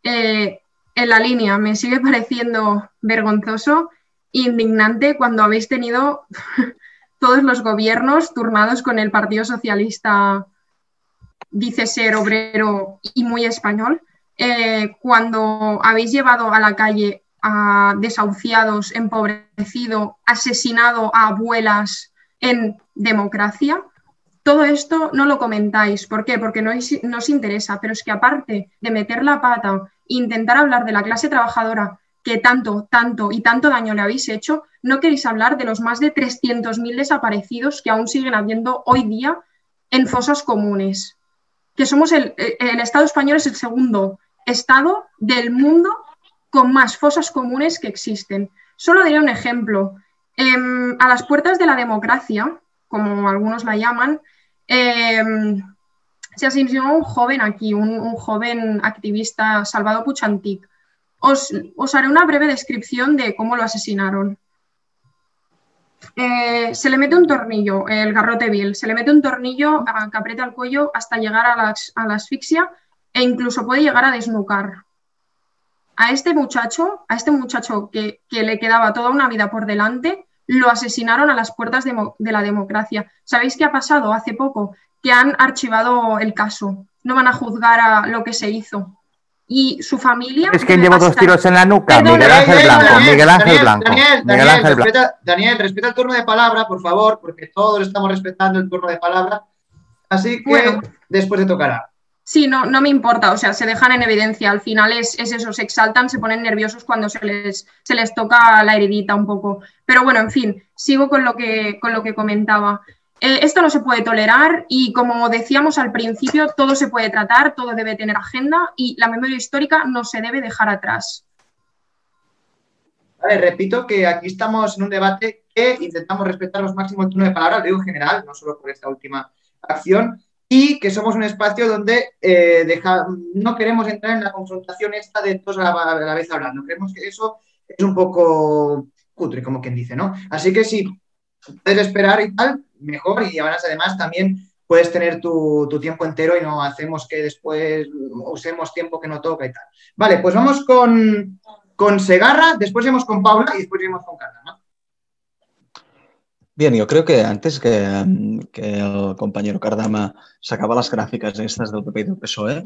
Eh, en la línea me sigue pareciendo vergonzoso, indignante cuando habéis tenido todos los gobiernos turnados con el Partido Socialista, dice ser obrero y muy español, eh, cuando habéis llevado a la calle a desahuciados, empobrecido, asesinado a abuelas en democracia, todo esto no lo comentáis. ¿Por qué? Porque no, os interesa. Pero es que aparte de meter la pata e intentar hablar de la clase trabajadora que tanto, tanto y tanto daño le habéis hecho, no queréis hablar de los más de 300.000 desaparecidos que aún siguen habiendo hoy día en fosas comunes. Que somos el, el Estado español es el segundo Estado del mundo con más fosas comunes que existen. Solo diré un ejemplo. Em, a las puertas de la democracia, como algunos la llaman, Em, se asesinó un joven aquí, un, joven activista, Salvador Puchantic. Os, haré una breve descripción de cómo lo asesinaron. Eh, se le mete un tornillo, el garrote vil, se le mete un tornillo que aprieta el cuello hasta llegar a la, asfixia e incluso puede llegar a desnucar. A este muchacho, a este muchacho que, le quedaba toda una vida por delante, lo asesinaron a las puertas de, la democracia. ¿Sabéis qué ha pasado hace poco? Que han archivado el caso. No van a juzgar a lo que se hizo. Y su familia. Es que llevo dos tiros en la nuca. Miguel Ángel Blanco. Miguel Ángel Blanco. Daniel, Daniel, respeta, Daniel, respeta el turno de palabra, por favor, porque todos estamos respetando el turno de palabra. Así que después te tocará. Sí, no, no me importa, o sea, se dejan en evidencia. Al final es, eso, se exaltan, se ponen nerviosos cuando se les, se les toca la heridita un poco. Pero bueno, en fin, sigo con lo que, con lo que comentaba. Eh, esto no se puede tolerar y como decíamos al principio, todo se puede tratar, todo debe tener agenda y la memoria histórica no se debe dejar atrás. Vale, repito que aquí estamos en un debate que intentamos respetar los máximos turnos de palabra, digo en general, no solo por esta última acción, y que somos un espacio donde eh, no queremos entrar en la confrontación esta de todos a la, vez hablando. Creemos que eso es un poco cutre, como quien dice, ¿no? Así que si puedes esperar y tal, mejor. Y además también puedes tener tu, tiempo entero y no hacemos que después usemos tiempo que no toca y tal. Vale, pues vamos con, con Segarra, después vamos con Paula y después vamos con Carla, ¿no? Bien, yo creo que antes que, el compañero Cardama sacaba las gráficas estas del PP y del PSOE,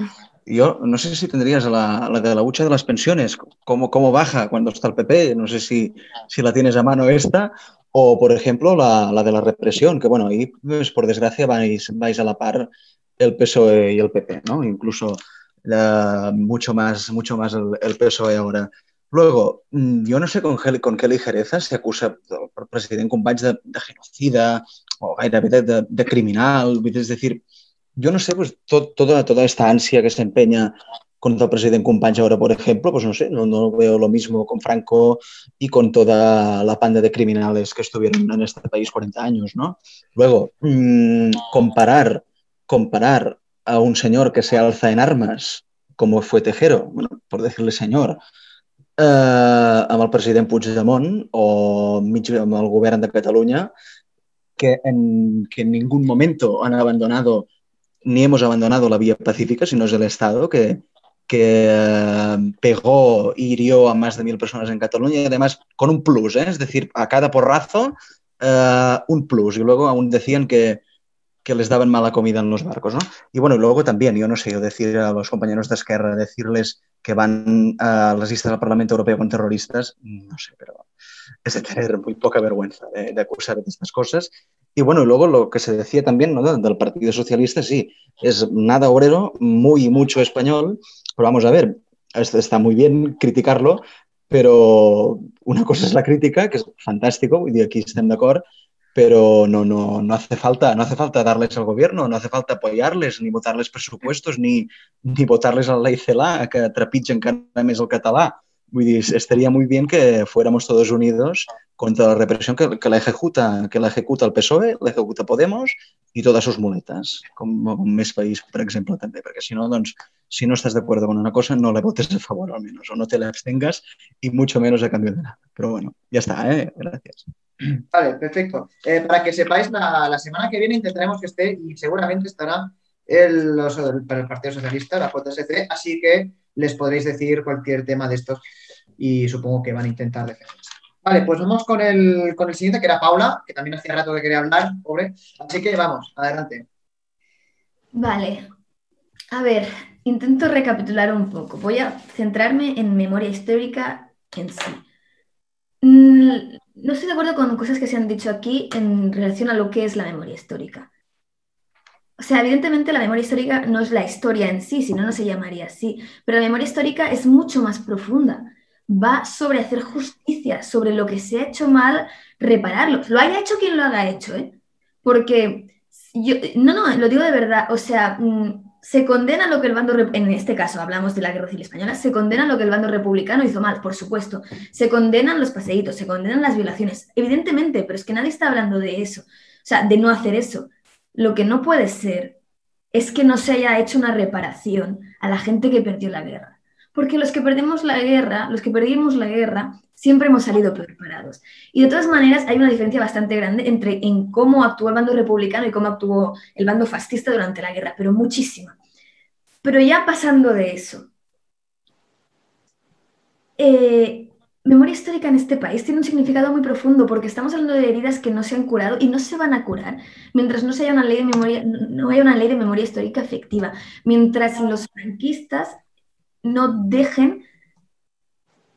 yo no sé si tendrías la, de la hucha de las pensiones, cómo, cómo baja cuando está el PP, no sé si, si la tienes a mano esta, o por ejemplo la, de la represión, que bueno, ahí pues, por desgracia vais, vais a la par el PSOE y el PP, ¿no? Incluso mucho más, mucho más el, el PSOE ahora. Luego, mm, yo no sé con, con qué ligereza se acusa al presidente Companys de, de, genocida o gairebé de, de, criminal. Es decir, yo no sé, pues toda, toda esta ansia que se empeña contra el presidente Companys ahora, por ejemplo, pues no sé, no, no, veo lo mismo con Franco y con toda la panda de criminales que estuvieron en este país 40 años, ¿no? Luego, mmm, comparar, comparar a un señor que se alza en armas, como fue Tejero, bueno, por decirle señor, eh, amb el president Puigdemont o mig amb el govern de Cataluña, que en, que en ningún momento han abandonado ni hemos abandonado la vía pacífica, sino es el Estado que, que eh, pegó y hirió a más de mil personas en Cataluña y además con un plus, ¿eh? es decir, a cada porrazo uh, un plus. Y luego aún decían que, que les daban mala comida en los barcos, ¿no? Y bueno, luego también, yo no sé, yo decir a los compañeros de Esquerra, decirles que van a las listas del Parlamento Europeo con terroristas, no sé, pero es de tener muy poca vergüenza de, acusar de estas cosas. Y bueno, luego lo que se decía también ¿no? del Partido Socialista, sí, es nada obrero, muy mucho español, pero vamos a ver, está muy bien criticarlo, pero una cosa es la crítica, que es fantástico, y aquí están de acuerdo, pero no, no, no, hace falta, no hace falta darles al gobierno, no hace falta apoyarles, ni votarles presupuestos, ni, ni votarles a la ley CELA, que trepitgen cada més el català. Vull dir, estaría muy bien que fuéramos todos unidos contra la represión que, la ejecuta que la ejecuta el PSOE, la ejecuta Podemos y todas sus muletas, com, com més país, per exemple, també, perquè si no, doncs, si no estás de acuerdo con una cosa, no le votes a favor al menos, o no te la abstengas y mucho menos a cambio de nada. Pero bueno, ya está, ¿eh? Gracias. Vale, perfecto. Eh, para que sepáis, la, la, semana que viene intentaremos que esté y seguramente estará el, los, el, el Partido Socialista, la JSC, así que les podréis decir cualquier tema de estos y supongo que van a intentar defenderse. Vale, pues vamos con el, con el siguiente, que era Paula, que también hacía rato que quería hablar, pobre. Así que vamos, adelante. Vale. A ver, intento recapitular un poco. Voy a centrarme en memoria histórica en sí. Mm, no estoy de acuerdo con cosas que se han dicho aquí en relación a lo que es la memoria histórica. O sea, evidentemente la memoria histórica no es la historia en sí, si no, no se llamaría así, pero la memoria histórica es mucho más profunda. Va sobre hacer justicia, sobre lo que se ha hecho mal, repararlo. Lo haya hecho quien lo haga hecho, ¿eh? Porque yo, no, no, lo digo de verdad, o sea, mm, se condena lo que el bando, en este caso hablamos de la Guerra Civil Española, se condena lo que el bando republicano hizo mal, por supuesto. Se condenan los paseitos, se condenan las violaciones, evidentemente, pero es que nadie está hablando de eso, o sea, de no hacer eso. Lo que no puede ser es que no se haya hecho una reparación a la gente que perdió la guerra. Porque los que perdimos la guerra, los que perdimos la guerra, siempre hemos salido preparados. Y de todas maneras hay una diferencia bastante grande entre en cómo actuó el bando republicano y cómo actuó el bando fascista durante la guerra, pero muchísima. Pero ya pasando de eso, eh, memoria histórica en este país tiene un significado muy profundo porque estamos hablando de heridas que no se han curado y no se van a curar mientras no se haya una ley de memoria, no haya una ley de memoria histórica efectiva, mientras los franquistas no dejen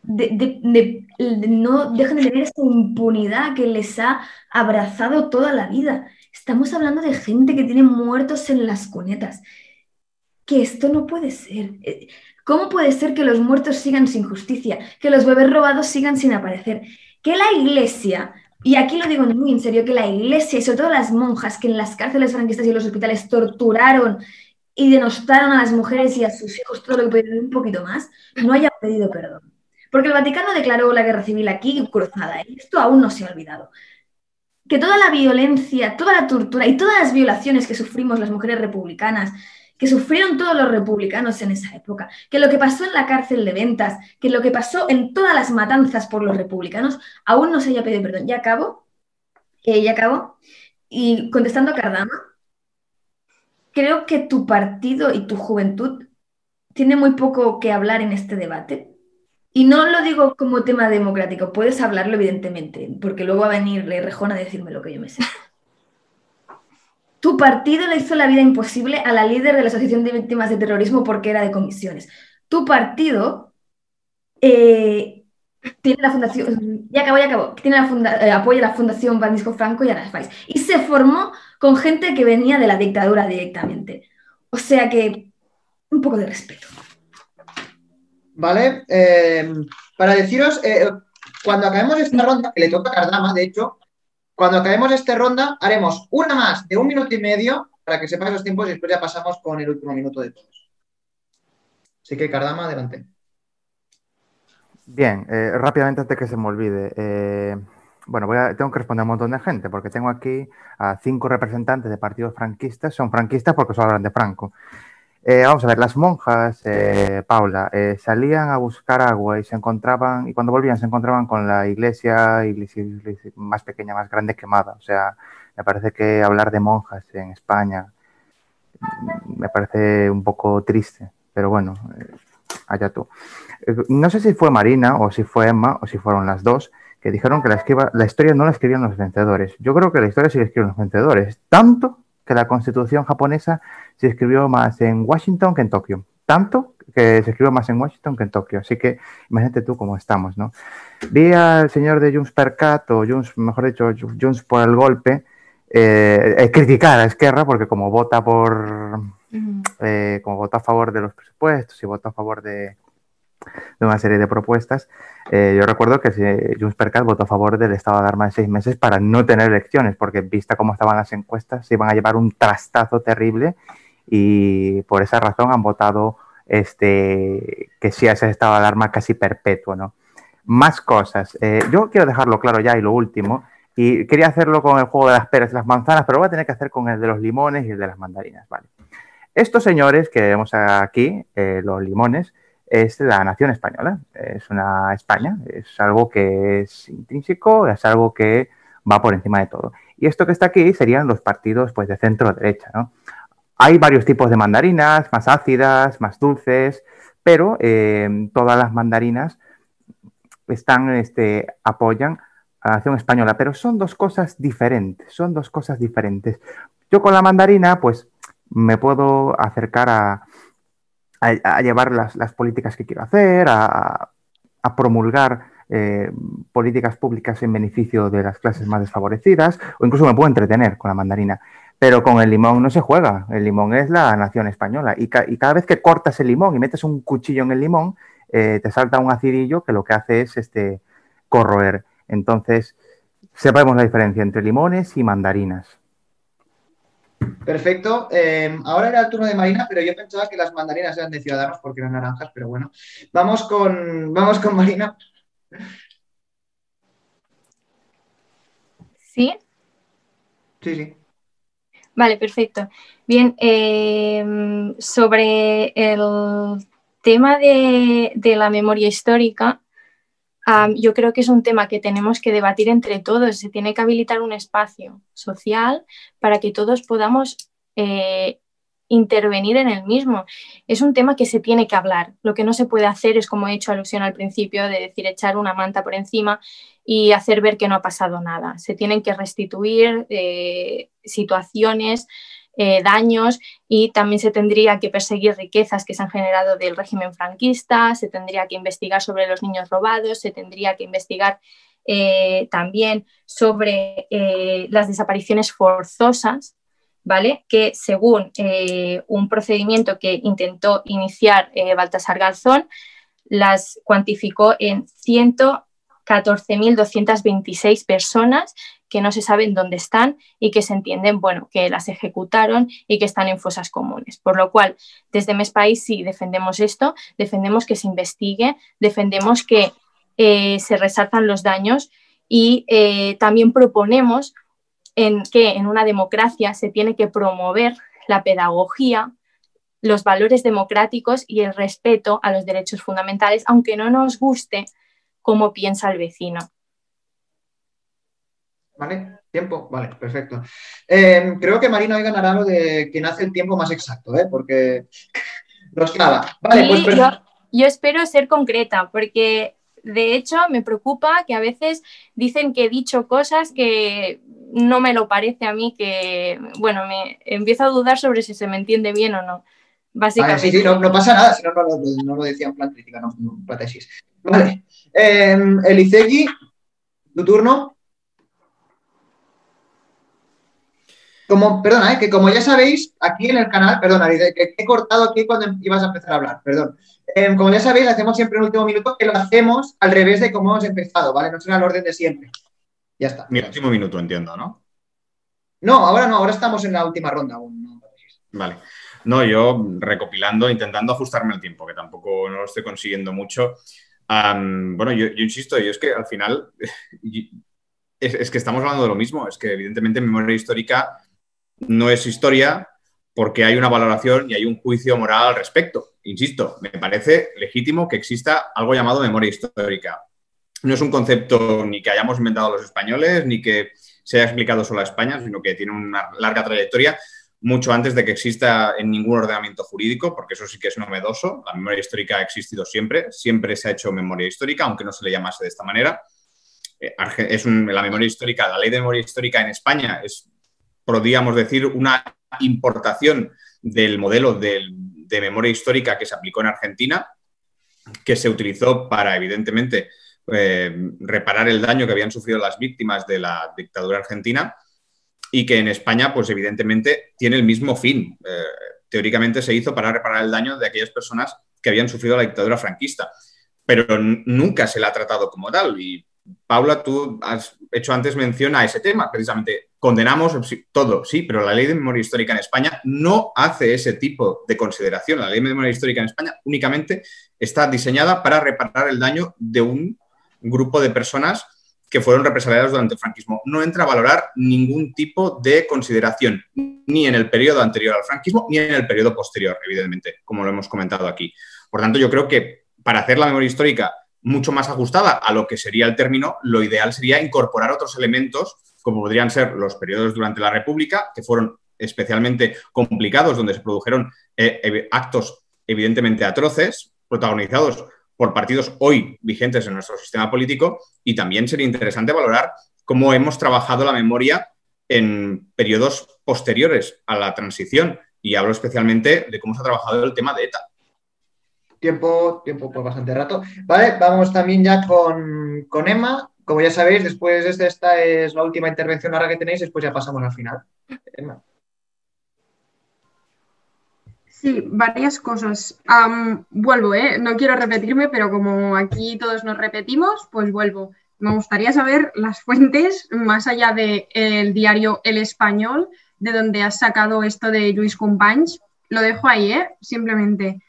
de, no dejen de tener esa impunidad que les ha abrazado toda la vida. Estamos hablando de gente que tiene muertos en las cunetas. Que esto no puede ser. Eh, ¿Cómo puede ser que los muertos sigan sin justicia? Que los bebés robados sigan sin aparecer? Que la iglesia, y aquí lo digo muy en serio, que la iglesia y sobre todo las monjas que en las cárceles franquistas y en los hospitales torturaron y denostaron a las mujeres y a sus hijos todo lo que pudieron un poquito más, no hayan pedido perdón. Porque el Vaticano declaró la guerra civil aquí cruzada y esto aún no se ha olvidado. Que toda la violencia, toda la tortura y todas las violaciones que sufrimos las mujeres republicanas, que sufrieron todos los republicanos en esa época, que lo que pasó en la cárcel de ventas, que lo que pasó en todas las matanzas por los republicanos, aún no se haya pedido perdón. Ya acabo, eh, ya acabo. Y contestando a Cardama, creo que tu partido y tu juventud tiene muy poco que hablar en este debate. Y no lo digo como tema democrático, puedes hablarlo evidentemente, porque luego va a venir Rejón a decirme lo que yo me sé. Tu partido le hizo la vida imposible a la líder de la Asociación de Víctimas de Terrorismo porque era de comisiones. Tu partido eh, tiene la fundación, ya acabó, ya acabó, tiene la eh, apoya la Fundación Francisco Franco y a las FAIS. Y se formó con gente que venía de la dictadura directamente. O sea que, un poco de respeto. Vale, eh, para deciros, cuando acabemos esta ronda, que le toca a Cardama, de hecho, cuando acabemos esta ronda, haremos una más de un minuto y medio para que sepan los tiempos y después ya pasamos con el último minuto de todos. Así que, Cardama, adelante. Bien, eh, rápidamente antes que se me olvide. Eh, bueno, voy a, tengo que responder a un montón de gente porque tengo aquí a cinco representantes de partidos franquistas. Son franquistas porque solo hablan de Franco. Eh, vamos a ver, las monjas, eh, Paula, eh, salían a buscar agua y se encontraban, y cuando volvían se encontraban con la iglesia, más pequeña, más grande quemada. O sea, me parece que hablar de monjas en España mm, me parece un poco triste, pero bueno, allá tú. No sé si fue Marina o si fue Emma o si fueron las dos que dijeron que la, la historia no la escribían los vencedores. Yo creo que la historia sí la escriben los vencedores, tanto que la constitución japonesa se escribió más en Washington que en Tokio. Tanto que se escribe más en Washington que en Tokio. Así que imagínate tú cómo estamos, ¿no? Vi al señor de Junts per Cat, o Junts, mejor dicho, Junts por el golpe, eh, eh, criticar a Esquerra porque como vota por eh, como vota a favor de los presupuestos y vota a favor de, de una serie de propuestas, yo recuerdo que Junts per votó a favor del estado de alarma de seis meses para no tener elecciones, porque vista cómo estaban las encuestas, se iban a llevar un trastazo terrible y por esa razón han votado este, que sí a ese estado de alarma casi perpetuo, ¿no? Más cosas. yo quiero dejarlo claro ya y lo último, y quería hacerlo con el juego de las peras y las manzanas, pero voy a tener que hacer con el de los limones y el de las mandarinas. Vale. Estos señores que vemos aquí, eh, los limones, es la nación española, es una España, es algo que es intrínseco, es algo que va por encima de todo. Y esto que está aquí serían los partidos pues, de centro-derecha. ¿no? Hay varios tipos de mandarinas, más ácidas, más dulces, pero eh, todas las mandarinas están, este, apoyan la nación española, pero son dos cosas diferentes, son dos cosas diferentes. Yo con la mandarina, pues me puedo acercar a, a, llevar las, políticas que quiero hacer, a, promulgar eh, políticas públicas en beneficio de las clases más desfavorecidas, o incluso me puedo entretener con la mandarina. Pero con el limón no se juega, el limón es la nación española. Y, cada vez que cortas el limón y metes un cuchillo en el limón, eh, te salta un acidillo que lo que hace es este, corroer. Entonces, sepamos la diferencia entre limones y mandarinas. Perfecto. Eh, ahora era el turno de Marina, pero yo pensaba que las mandarinas eran de Ciudadanos porque eran naranjas, pero bueno. Vamos con, vamos con Marina. ¿Sí? Sí, sí. Vale, perfecto. Bien, eh, sobre el tema de, de la memoria histórica, yo creo que es un tema que tenemos que debatir entre todos. Se tiene que habilitar un espacio social para que todos podamos eh, intervenir en el mismo. Es un tema que se tiene que hablar. Lo que no se puede hacer es, como he hecho alusión al principio, de decir echar una manta por encima y hacer ver que no ha pasado nada. Se tienen que restituir eh, situaciones eh, daños y también se tendría que perseguir riquezas que se han generado del régimen franquista, se tendría que investigar sobre los niños robados, se tendría que investigar eh, también sobre eh, las desapariciones forzosas, ¿vale? Que según un procedimiento que intentó iniciar Baltasar Garzón, las cuantificó en 114.226 personas que no se saben dónde están y que se entienden, bueno, que las ejecutaron y que están en fosas comunes. Por lo cual, desde MES País sí defendemos esto, defendemos que se investigue, defendemos que eh, se resaltan los daños y eh, también proponemos en que en una democracia se tiene que promover la pedagogía, los valores democráticos y el respeto a los derechos fundamentales, aunque no nos guste cómo piensa el vecino. ¿Vale? ¿Tiempo? Vale, perfecto. Eh, creo que Marina hoy ganará lo de quien hace el tiempo más exacto, ¿eh? porque nos clava. Vale, pues yo, espero ser concreta, porque de hecho me preocupa que a veces dicen que he dicho cosas que no me lo parece a mí, que, bueno, me empiezo a dudar sobre si se me entiende bien o no. Básicamente. sí, sí, no, pasa nada, si no, no, lo decía en plan crítica, no, no Vale. Eh, Elisegui, tu turno. Como, perdona, ¿eh? que como ya sabéis, aquí en el canal, perdona, que he cortado aquí cuando ibas a empezar a hablar, perdón. Em, como ya sabéis, hacemos siempre un último minuto que lo hacemos al revés de cómo hemos empezado, ¿vale? No será el orden de siempre. Ya está. Mi último minuto, entiendo, ¿no? No, ahora no, ahora estamos en la última ronda aún. Vale. No, yo recopilando, intentando ajustarme al tiempo, que tampoco no lo estoy consiguiendo mucho. bueno, yo, insisto, yo es que al final es, es, que estamos hablando de lo mismo, es que evidentemente memoria histórica no es historia porque hay una valoración y hay un juicio moral al respecto. Insisto, me parece legítimo que exista algo llamado memoria histórica. No es un concepto ni que hayamos inventado los españoles, ni que se haya explicado solo a España, sino que tiene una larga trayectoria, mucho antes de que exista en ningún ordenamiento jurídico, porque eso sí que es novedoso. La memoria histórica ha existido siempre, siempre se ha hecho memoria histórica, aunque no se le llamase de esta manera. Eh, es la memoria histórica, la ley de memoria histórica en España es podríamos decir, una importación del modelo del, de memoria histórica que se aplicó en Argentina, que se utilizó para, evidentemente, eh, reparar el daño que habían sufrido las víctimas de la dictadura argentina y que en España, pues evidentemente, tiene el mismo fin. Eh, teóricamente se hizo para reparar el daño de aquellas personas que habían sufrido la dictadura franquista, pero nunca se la ha tratado como tal. Y Paula, tú has hecho antes mención a ese tema, precisamente. Condenamos todo, sí, pero la ley de memoria histórica en España no hace ese tipo de consideración. La ley de memoria histórica en España únicamente está diseñada para reparar el daño de un grupo de personas que fueron represaliadas durante el franquismo. No entra a valorar ningún tipo de consideración, ni en el periodo anterior al franquismo, ni en el periodo posterior, evidentemente, como lo hemos comentado aquí. Por tanto, yo creo que para hacer la memoria histórica mucho más ajustada a lo que sería el término, lo ideal sería incorporar otros elementos, como podrían ser los periodos durante la República, que fueron especialmente complicados, donde se produjeron eh, actos evidentemente atroces, protagonizados por partidos hoy vigentes en nuestro sistema político, y también sería interesante valorar cómo hemos trabajado la memoria en periodos posteriores a la transición, y hablo especialmente de cómo se ha trabajado el tema de ETA tiempo, tiempo por bastante rato. Vale, vamos también ya con, con Emma. Como ya sabéis, después de esta es la última intervención ahora que tenéis, después ya pasamos al final. Sí, varias cosas. vuelvo, ¿eh? No quiero repetirme, pero como aquí todos nos repetimos, pues vuelvo. Me gustaría saber las fuentes, más allá del diario El Español, de donde has sacado esto de Luis Companys. Lo dejo ahí, ¿eh? Simplemente.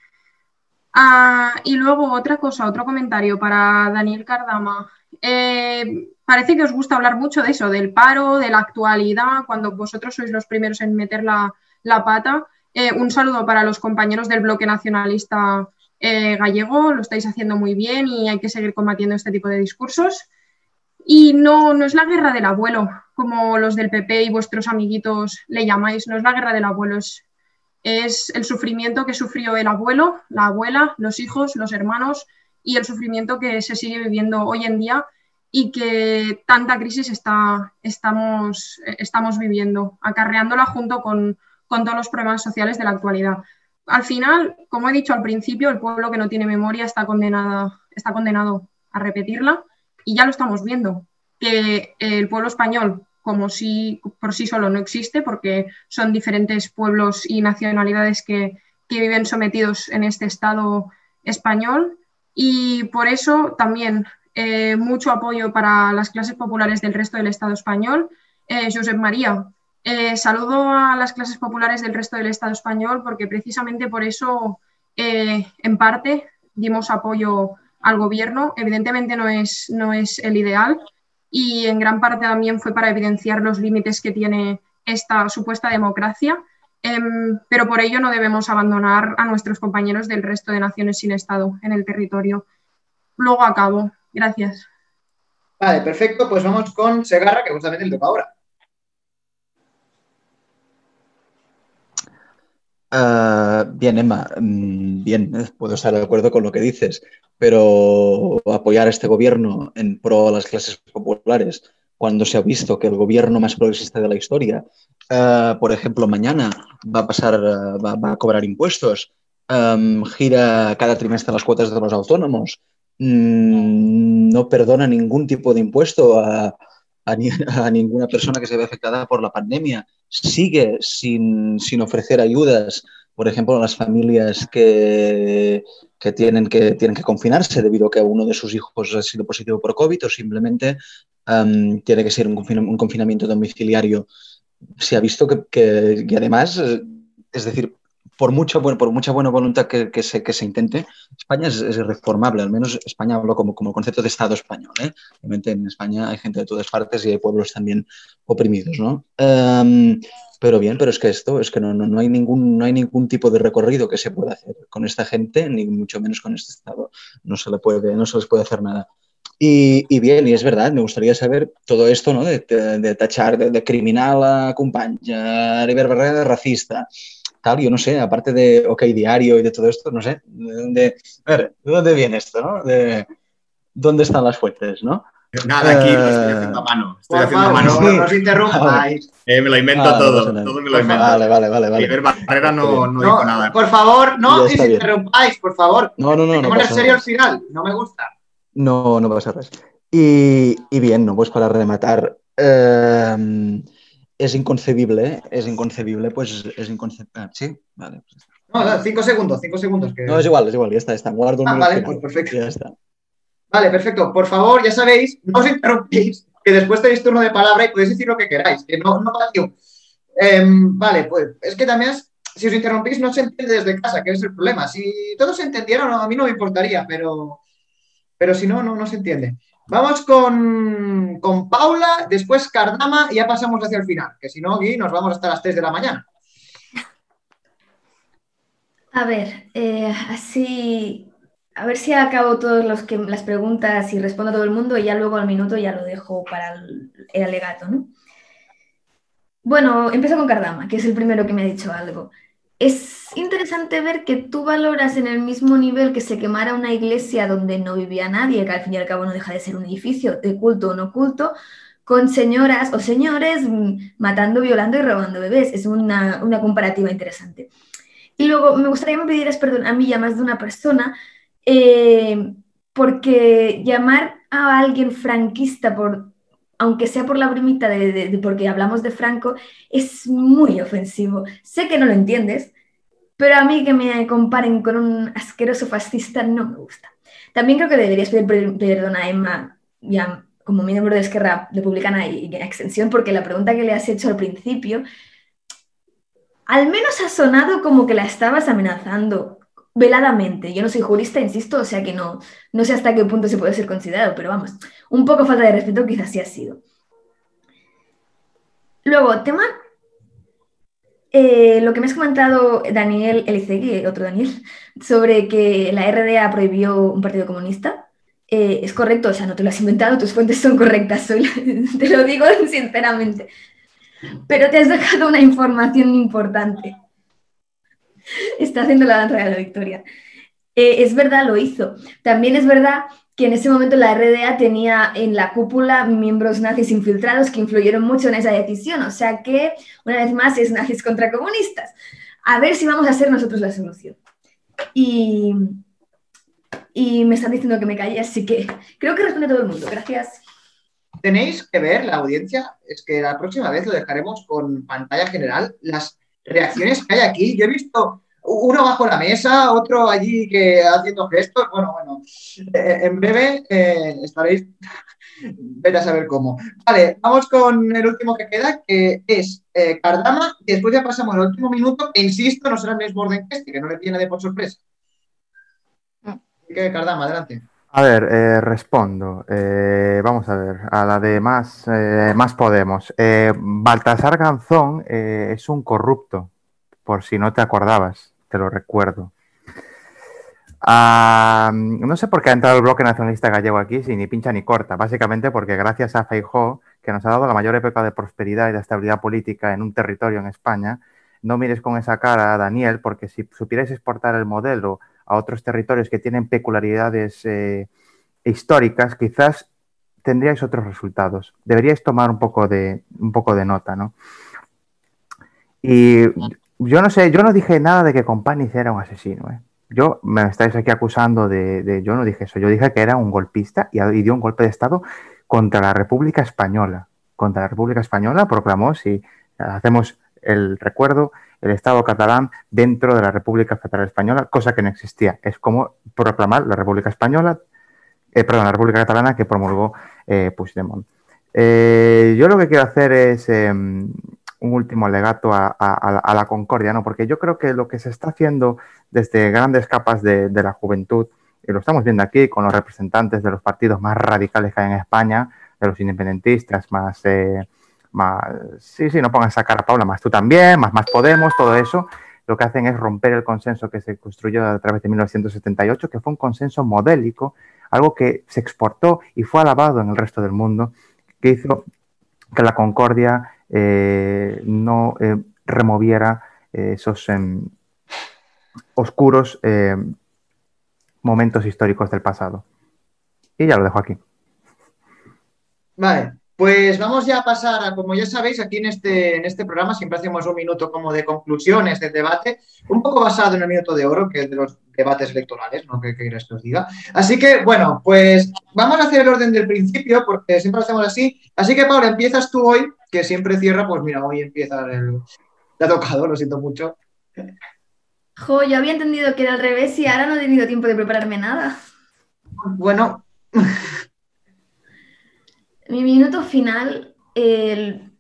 Ah, y luego otra cosa, otro comentario para Daniel Cardama. Eh, parece que os gusta hablar mucho de eso, del paro, de la actualidad, cuando vosotros sois los primeros en meter la, pata. Eh, un saludo para los compañeros del bloque nacionalista eh, gallego, lo estáis haciendo muy bien y hay que seguir combatiendo este tipo de discursos. Y no, no es la guerra del abuelo, como los del PP y vuestros amiguitos le llamáis, no es la guerra del abuelo, es el sufrimiento que sufrió el abuelo, la abuela, los hijos, los hermanos y el sufrimiento que se sigue viviendo hoy en día y que tanta crisis está, estamos, estamos viviendo, acarreándola junto con, todos los problemas sociales de la actualidad. Al final, como he dicho al principio, el pueblo que no tiene memoria está, condenada, está condenado a repetirla y ya lo estamos viendo, que el pueblo español como si por sí solo no existe, porque son diferentes pueblos y nacionalidades que, viven sometidos en este Estado español. Y por eso también eh, mucho apoyo para las clases populares del resto del Estado español. Eh, Josep María, eh, saludo a las clases populares del resto del Estado español porque precisamente por eso, en parte, dimos apoyo al gobierno. Evidentemente no es, no es el ideal, y en gran parte también fue para evidenciar los límites que tiene esta supuesta democracia, em, pero por ello no debemos abandonar a nuestros compañeros del resto de naciones sin Estado en el territorio. Luego acabo. Gracias. Vale, perfecto. Pues vamos con Segarra, que justamente le toca ahora. Ah, bien, Emma, mm, bien, puedo estar de acuerdo con lo que dices, pero apoyar a este gobierno en pro de las clases populares, cuando se ha visto que el gobierno más progresista de la historia, ah, por ejemplo, mañana va a pasar, ah, va, a cobrar impuestos, gira cada trimestre las cuotas de los autónomos, mm, no perdona ningún tipo de impuesto a, a, ninguna persona que se ve afectada por la pandemia. Sigue sin, ofrecer ayudas, por ejemplo, a las familias que, tienen que tienen que confinarse debido a que uno de sus hijos ha sido positivo por COVID o simplemente tiene que ser un, confinamiento domiciliario. Se ha visto que, que, además, es decir, por mucha, por mucha buena voluntad que, se, que se intente, España es, reformable, al menos España hablo como, como concepto de Estado español. ¿eh? Obviamente en España hay gente de todas partes y hay pueblos también oprimidos, ¿no? Em, pero bien, pero es que esto, es que no, no, hay ningún, no hay ningún tipo de recorrido que se pueda hacer con esta gente, ni mucho menos con este Estado. No se, le puede, no se les puede hacer nada. Y, bien, y es verdad, me gustaría saber todo esto, ¿no? De, de, tachar de, criminal a compañía, de racista, yo no sé, aparte de OK Diario y de todo esto, no sé, ¿de dónde, a ver, ¿de dónde viene esto, no? De, ¿Dónde están las fuentes, no? Nada, aquí lo Eh, estoy haciendo a mano. Estoy haciendo a mano. no os interrumpáis. Eh, me lo invento Ah, todo. nada. todo me lo invento. Vale, vale, vale, vale. Oliver Barrera no, no No, dijo nada. por favor, no os interrumpáis, por favor. No, no, no, no pasa serio nada. al final, no me gusta. No, no pasa res. Y, y bien, no, pues para rematar, eh, es inconcebible, es inconcebible, pues es inconcebible. ¿Sí? Vale. pues. No, no, cinco segundos, cinco segundos. que- No, es igual, es igual, ya está, está. Guardo Ah, vale, pues perfecto. Ya está. Vale, perfecto. Por favor, ya sabéis, no os interrumpéis, que después tenéis turno de palabra y podéis decir lo que queráis, que no, no. Em, vale, pues es que también, es- si os interrumpís, no se entiende desde casa, que es el problema. Si todos se entendieran, a mí no me importaría, pero, pero si no, no, no se entiende. Vamos con, con Paula, después Cardama y ya pasamos hacia el final, que si no, aquí nos vamos hasta las 3 de la mañana. A ver, eh, así, a ver si acabo todas las preguntas y respondo a todo el mundo y ya luego al minuto ya lo dejo para el, el alegato, ¿no? Bueno, empiezo con Cardama, que es el primero que me ha dicho algo. Es interesante ver que tú valoras en el mismo nivel que se quemara una iglesia donde no vivía nadie, que al fin y al cabo no deja de ser un edificio de culto o no culto, con señoras o señores mm, matando, violando y robando bebés. Es una, una comparativa interesante. Y luego me gustaría que me pidieras perdón a mí y a más de una persona, eh, porque llamar a alguien franquista por, aunque sea por la bromita de, porque hablamos de Franco, es muy ofensivo. Sé que no lo entiendes, pero a mí que me comparen con un asqueroso fascista no me gusta. También creo que deberías pedir per- perdón a Emma, ya como miembro de Esquerra Republicana y, y extensión, porque la pregunta que le has hecho al principio al menos ha sonado como que la estabas amenazando veladamente. Yo no soy jurista, insisto, o sea que no, no sé hasta qué punto se puede ser considerado, pero vamos, un poco falta de respeto quizás sí ha sido. Luego, tema, eh, lo que me has comentado Daniel Elicegui, otro Daniel, sobre que la RDA prohibió un partido comunista. eh, es correcto, o sea, no te lo has inventado, tus fuentes son correctas, te lo digo sinceramente pero te has dejado una información importante. Está haciendo la danza de la victoria. Eh, es verdad, lo hizo. También es verdad que en ese momento la RDA tenía en la cúpula miembros nazis infiltrados que influyeron mucho en esa decisión. O sea que, una vez más, es nazis contra comunistas. A ver si vamos a ser nosotros la solución. Y, y me están diciendo que me calle, así que creo que responde todo el mundo. Gracias. Tenéis que ver la audiencia, es que la próxima vez lo dejaremos con pantalla general, las reacciones que hay aquí. Yo he visto uno bajo la mesa, otro allí que haciendo gestos. Bueno, bueno, eh, en breve eh, estaréis, ver a saber cómo. Vale, vamos con el último que queda, que es eh, Cardama. y Después ya pasamos al último minuto, que insisto, no será el mismo orden que este, que no le tiene de por sorpresa. Así que Cardama, adelante. A ver, eh, respondo. Eh, vamos a ver, a la de más, eh, más Podemos. Baltasar Ganzón es un corrupto, por si no te acordabas, te lo recuerdo. Ah, no sé por qué ha entrado el bloque nacionalista gallego aquí, sin ni pincha ni corta. Básicamente porque gracias a Feijó, que nos ha dado la mayor época de prosperidad y de estabilidad política en un territorio en España, no mires con esa cara a Daniel, porque si supierais exportar el modelo a otros territorios que tienen peculiaridades eh, históricas, quizás tendríais otros resultados. Deberíais tomar un poco de, un poco de nota, ¿no? Y yo no sé, yo no dije nada de que Companiz era un asesino, ¿eh? Yo me estáis aquí acusando de, Yo no dije eso, yo dije que era un golpista y dio un golpe de Estado contra la República Española. Contra la República Española proclamó, si hacemos el recuerdo, el Estado catalán dentro de la República Federal Española, cosa que no existía. Es como proclamar la República Española, eh, perdón, la República Catalana que promulgó eh, Puigdemont. Eh, yo lo que quiero hacer es eh, un último alegato a, la concordia, ¿no? Porque yo creo que lo que se está haciendo desde grandes capas de, de la juventud, y lo estamos viendo aquí con los representantes de los partidos más radicales que hay en España, de los independentistas, más, eh, sí, sí, no pongan esa cara, Paula, más tú también, más, más Podemos, todo eso, lo que hacen es romper el consenso que se construyó a través de 1978, que fue un consenso modélico, algo que se exportó y fue alabado en el resto del mundo, que hizo que la concordia eh, no eh, removiera eh, esos oscuros eh, momentos históricos del pasado. Y ya lo dejo aquí. Vale, pues vamos ya a pasar a, como ya sabéis, aquí en este, en este programa siempre hacemos un minuto como de conclusiones del debate, un poco basado en el minuto de oro, que es de los debates electorales, ¿no? ¿Qué queréis que os diga? Así que, bueno, pues vamos a hacer el orden del principio, porque siempre lo hacemos así. Así que, Paula, empiezas tú hoy, que siempre cierra, pues mira, hoy empieza el... Te ha tocado, lo siento mucho. Jo, yo había entendido que era al revés y ahora no he tenido tiempo de prepararme nada. Bueno, Mi minuto final, el-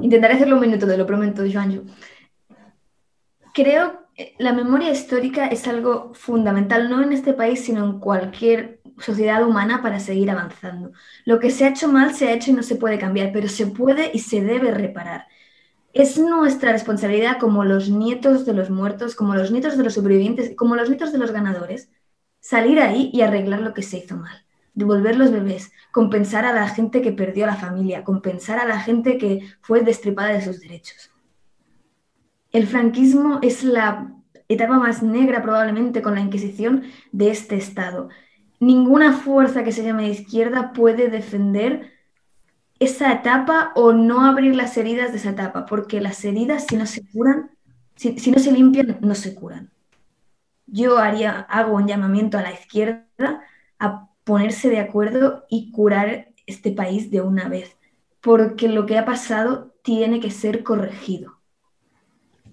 intentaré hacerlo un minuto, te lo prometo, Joanju. Creo que la memoria histórica es algo fundamental, no en este país, sino en cualquier sociedad humana para seguir avanzando. Lo que se ha hecho mal se ha hecho y no se puede cambiar, pero se puede y se debe reparar. Es nuestra responsabilidad como los nietos de los muertos, como los nietos de los sobrevivientes, como los nietos de los ganadores, salir ahí y arreglar lo que se hizo mal. Devolver los bebés, compensar a la gente que perdió a la familia, compensar a la gente que fue destripada de sus derechos. El franquismo es la etapa más negra probablemente con la Inquisición de este Estado. Ninguna fuerza que se llame de izquierda puede defender esa etapa o no abrir las heridas de esa etapa, porque las heridas si no se curan, si, no se limpian, no se curan. Yo haría, hago un llamamiento a la izquierda a ponerse de acuerdo y curar este país de una vez, porque lo que ha pasado tiene que ser corregido.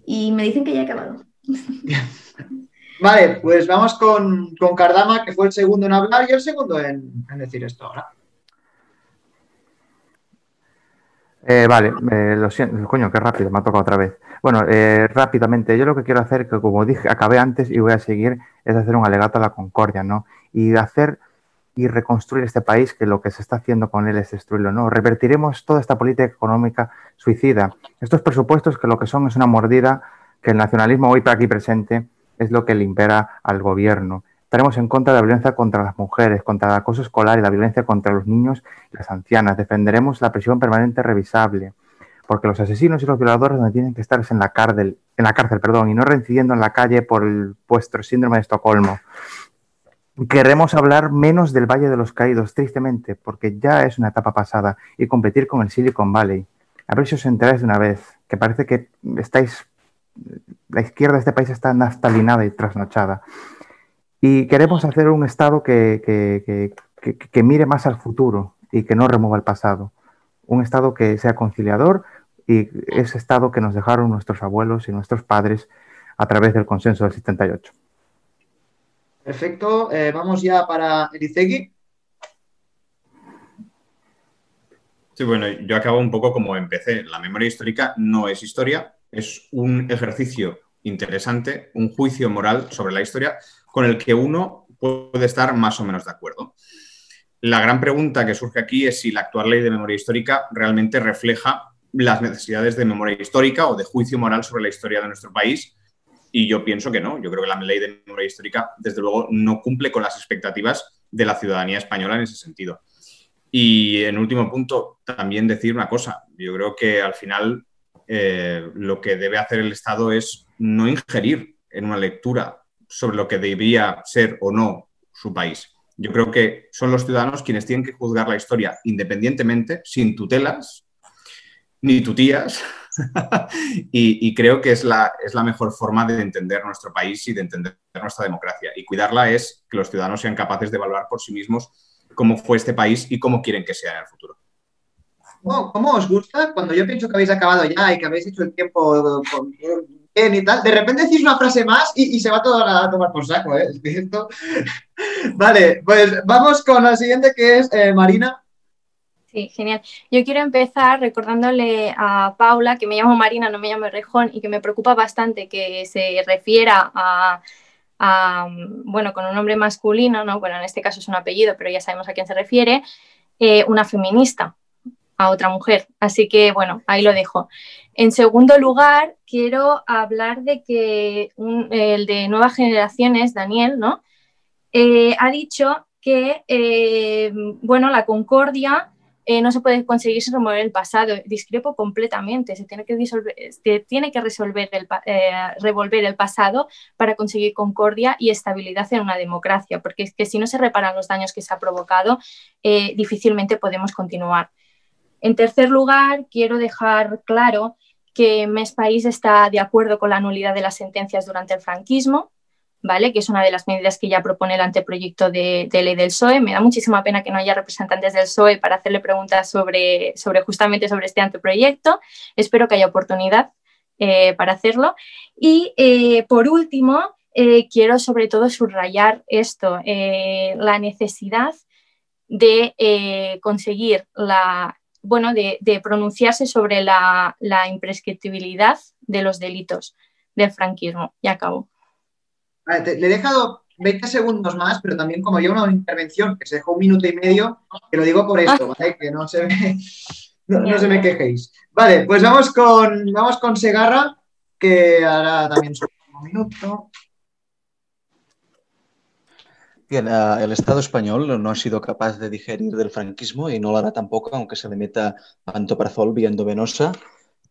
Y me dicen que ya he acabado. vale, pues vamos con, con Cardama, que fue el segundo en hablar y el segundo en, en decir esto ahora. Eh, vale, eh, lo siento, coño, qué rápido, me ha tocado otra vez. Bueno, eh, rápidamente, yo lo que quiero hacer, que como dije, acabé antes y voy a seguir, es hacer un alegato a la concordia, ¿no? Y hacer y reconstruir este país, que lo que se está haciendo con él es destruirlo, ¿no? Revertiremos toda esta política económica suicida. Estos presupuestos que lo que son es una mordida que el nacionalismo hoy aquí presente es lo que le al gobierno. Estaremos en contra de la violencia contra las mujeres, contra el acoso escolar y la violencia contra los niños y las ancianas. Defenderemos la prisión permanente revisable, porque los asesinos y los violadores donde tienen que estar es en la cárcel, en la cárcel, perdón, y no reincidiendo en la calle por vuestro síndrome de Estocolmo. Queremos hablar menos del Valle de los Caídos, tristemente, porque ya es una etapa pasada, y competir con el Silicon Valley. A ver si os enteráis de una vez, que parece que estáis, la izquierda de este país está naftalinada y trasnochada. Y queremos hacer un Estado que, que, que, que, mire más al futuro y que no remueva el pasado. Un Estado que sea conciliador y ese Estado que nos dejaron nuestros abuelos y nuestros padres a través del consenso del 78. Perfecto, eh, vamos ya para Erizegui. Sí, bueno, yo acabo un poco como empecé. La memoria histórica no es historia, es un ejercicio interesante, un juicio moral sobre la historia con el que uno puede estar más o menos de acuerdo. La gran pregunta que surge aquí es si la actual ley de memoria histórica realmente refleja las necesidades de memoria histórica o de juicio moral sobre la historia de nuestro país. Y yo pienso que no. Yo creo que la ley de memoria histórica, desde luego, no cumple con las expectativas de la ciudadanía española en ese sentido. Y en último punto, también decir una cosa. Yo creo que al final eh, lo que debe hacer el Estado es no ingerir en una lectura sobre lo que debería ser o no su país. Yo creo que son los ciudadanos quienes tienen que juzgar la historia independientemente, sin tutelas, ni tutías, y, creo que es la, es la mejor forma de entender nuestro país y de entender nuestra democracia. Y cuidarla es que los ciudadanos sean capaces de evaluar por sí mismos cómo fue este país y cómo quieren que sea en el futuro. ¿Cómo, ¿Cómo, os gusta cuando yo pienso que habéis acabado ya y que habéis hecho el tiempo bien y tal? De repente decís una frase más y, se va todo a tomar por saco, ¿eh? Vale, pues vamos con la siguiente que es eh, Marina. Genial. Yo quiero empezar recordándole a Paula, que me llamo Marina, no me llamo Rejón, y que me preocupa bastante que se refiera a, a, bueno, con un nombre masculino, ¿no? Bueno, en este caso es un apellido, pero ya sabemos a quién se refiere, eh, una feminista, a otra mujer. Así que, bueno, ahí lo dejo. En segundo lugar, quiero hablar de que el de Nuevas Generaciones, Daniel, ¿no? Eh, ha dicho que, eh, bueno, la concordia eh, no se puede conseguir sin remover el pasado. Discrepo completamente. Se tiene que, disolver, se tiene que resolver el, eh, revolver el pasado para conseguir concordia y estabilidad en una democracia, porque es que si no se reparan los daños que se ha provocado, eh, difícilmente podemos continuar. En tercer lugar, quiero dejar claro que Mes País está de acuerdo con la nulidad de las sentencias durante el franquismo, que es una de las medidas que ya propone el anteproyecto de, ley del PSOE. Me da muchísima pena que no haya representantes del PSOE para hacerle preguntas sobre, sobre justamente sobre este anteproyecto. Espero que haya oportunidad eh, para hacerlo. Y eh, por último, eh, quiero sobre todo subrayar esto, la necesidad de conseguir la, bueno, de, pronunciarse sobre la, imprescriptibilidad de los delitos del franquismo. Y acabo. Le he dejado 20 segundos más, pero también como yo una intervención que se dejó un minuto y medio, que lo digo por esto, ah. ¿vale? Que no se me, no, se me quejéis. Vale, pues vamos con, vamos con Segarra, que hará también su último minuto. Bien, uh, el Estado español no ha sido capaz de digerir del franquismo y no lo hará tampoco, aunque se le meta antoprazol vía endovenosa,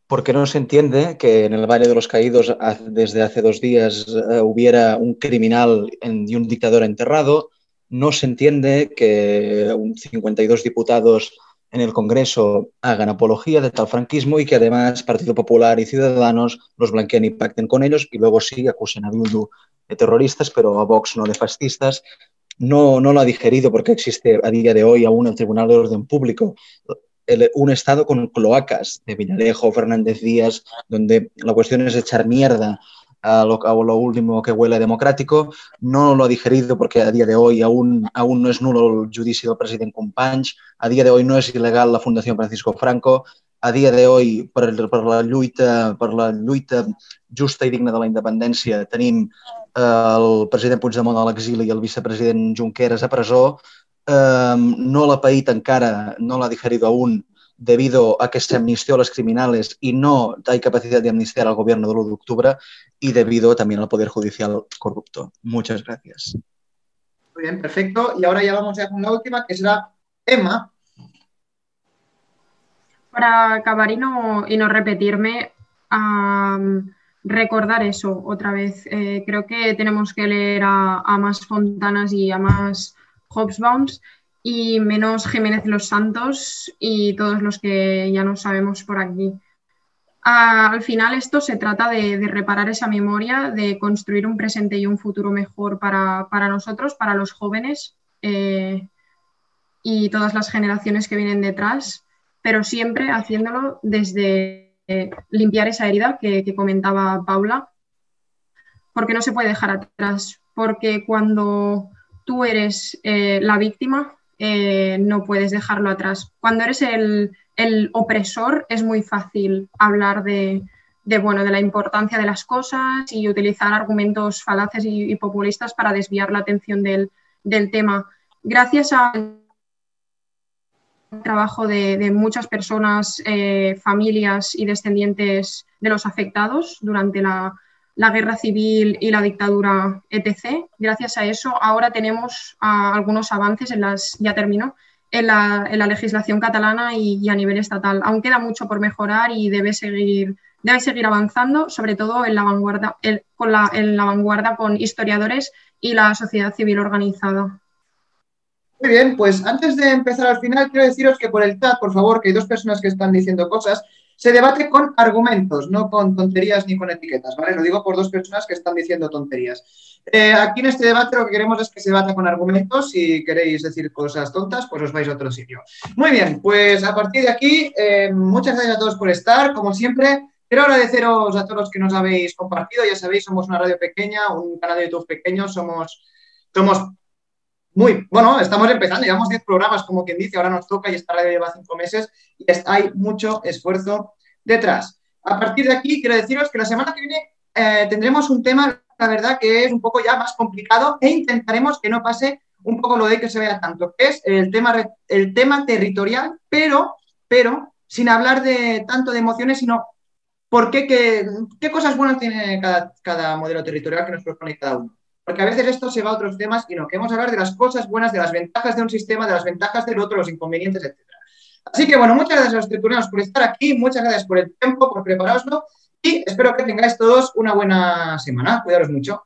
porque no se entiende que en el Valle de los Caídos desde hace dos días uh, hubiera un criminal en, y un dictador enterrado, no se entiende que un 52 diputados en el Congreso hagan apología de tal franquismo y que además Partido Popular y Ciudadanos los blanqueen y pacten con ellos y luego sí acusen a Bildu de terroristas, pero a Vox no de fascistas. No, no lo ha digerido porque existe a día de hoy aún el Tribunal de Orden Público, un Estado con cloacas de Villarejo, Fernández Díaz, donde la cuestión es echar mierda a lo, a lo, último que huele democrático. No lo ha digerido porque a día de hoy aún, aún no es nulo el judici del president Companys, a día de hoy no es ilegal la Fundación Francisco Franco, a dia d'avui, per, per, la lluita, per la lluita justa i digna de la independència, tenim eh, el president Puigdemont a l'exili i el vicepresident Junqueras a presó. Eh, no l'ha paït encara, no l'ha digerit aún, debido a que se amnistió a los criminales y no hay capacidad de amnistiar al gobierno del 1 de octubre y debido también al Poder Judicial corrupto. Muchas gracias. Muy bien, perfecto. Y ahora ya vamos a con la última, que será Emma, para acabar y no, y no repetirme, recordar eso otra vez. Eh, creo que tenemos que leer a, más Fontanas y a más Hobsbawms y menos Jiménez Los Santos y todos los que ya no sabemos por aquí. al final esto se trata de, reparar esa memoria, de construir un presente y un futuro mejor para, nosotros, para los jóvenes eh, y todas las generaciones que vienen detrás pero siempre haciéndolo desde eh, limpiar esa herida que, comentaba Paula, porque no se puede dejar atrás, porque cuando tú eres eh, la víctima, eh, no puedes dejarlo atrás. Cuando eres el, opresor, es muy fácil hablar de, bueno, de la importancia de las cosas y utilizar argumentos falaces y, populistas para desviar la atención del, tema. Gracias a trabajo de, muchas personas, eh, familias y descendientes de los afectados durante la, guerra civil y la dictadura, etc. Gracias a eso, ahora tenemos ah, algunos avances en las, ya termino, en la, legislación catalana y, a nivel estatal. Aún queda mucho por mejorar y debe seguir, debe seguir avanzando, sobre todo en la, vanguardia, con la, en la vanguardia con historiadores y la sociedad civil organizada. Muy bien, pues antes de empezar al final, quiero deciros que por el chat, por favor, que hay dos personas que están diciendo cosas, se debate con argumentos, no con tonterías ni con etiquetas, ¿vale? Lo digo por dos personas que están diciendo tonterías. Eh, aquí en este debate lo que queremos es que se debata con argumentos. Si queréis decir cosas tontas, pues os vais a otro sitio. Muy bien, pues a partir de aquí, eh, muchas gracias a todos por estar. Como siempre, quiero agradeceros a todos los que nos habéis compartido. Ya sabéis, somos una radio pequeña, un canal de YouTube pequeño, somos, somos muy, bueno, estamos empezando, llevamos 10 programas, como quien dice, ahora nos toca y esta radio lleva 5 meses y hay mucho esfuerzo detrás. A partir de aquí, quiero deciros que la semana que viene eh, tendremos un tema, la verdad, que es un poco ya más complicado e intentaremos que no pase un poco lo de que se vea tanto, que es el tema, el tema territorial, pero, pero sin hablar de tanto de emociones, sino por qué, qué, cosas buenas tiene cada, cada modelo territorial que nos propone cada uno porque a veces esto se va a otros temas y no queremos hablar de las cosas buenas, de las ventajas de un sistema, de las ventajas del otro, los inconvenientes, etc. Así que bueno, muchas gracias a los tribunales por estar aquí, muchas gracias por el tiempo, por prepararoslo y espero que tengáis todos una buena semana. Cuidaros mucho.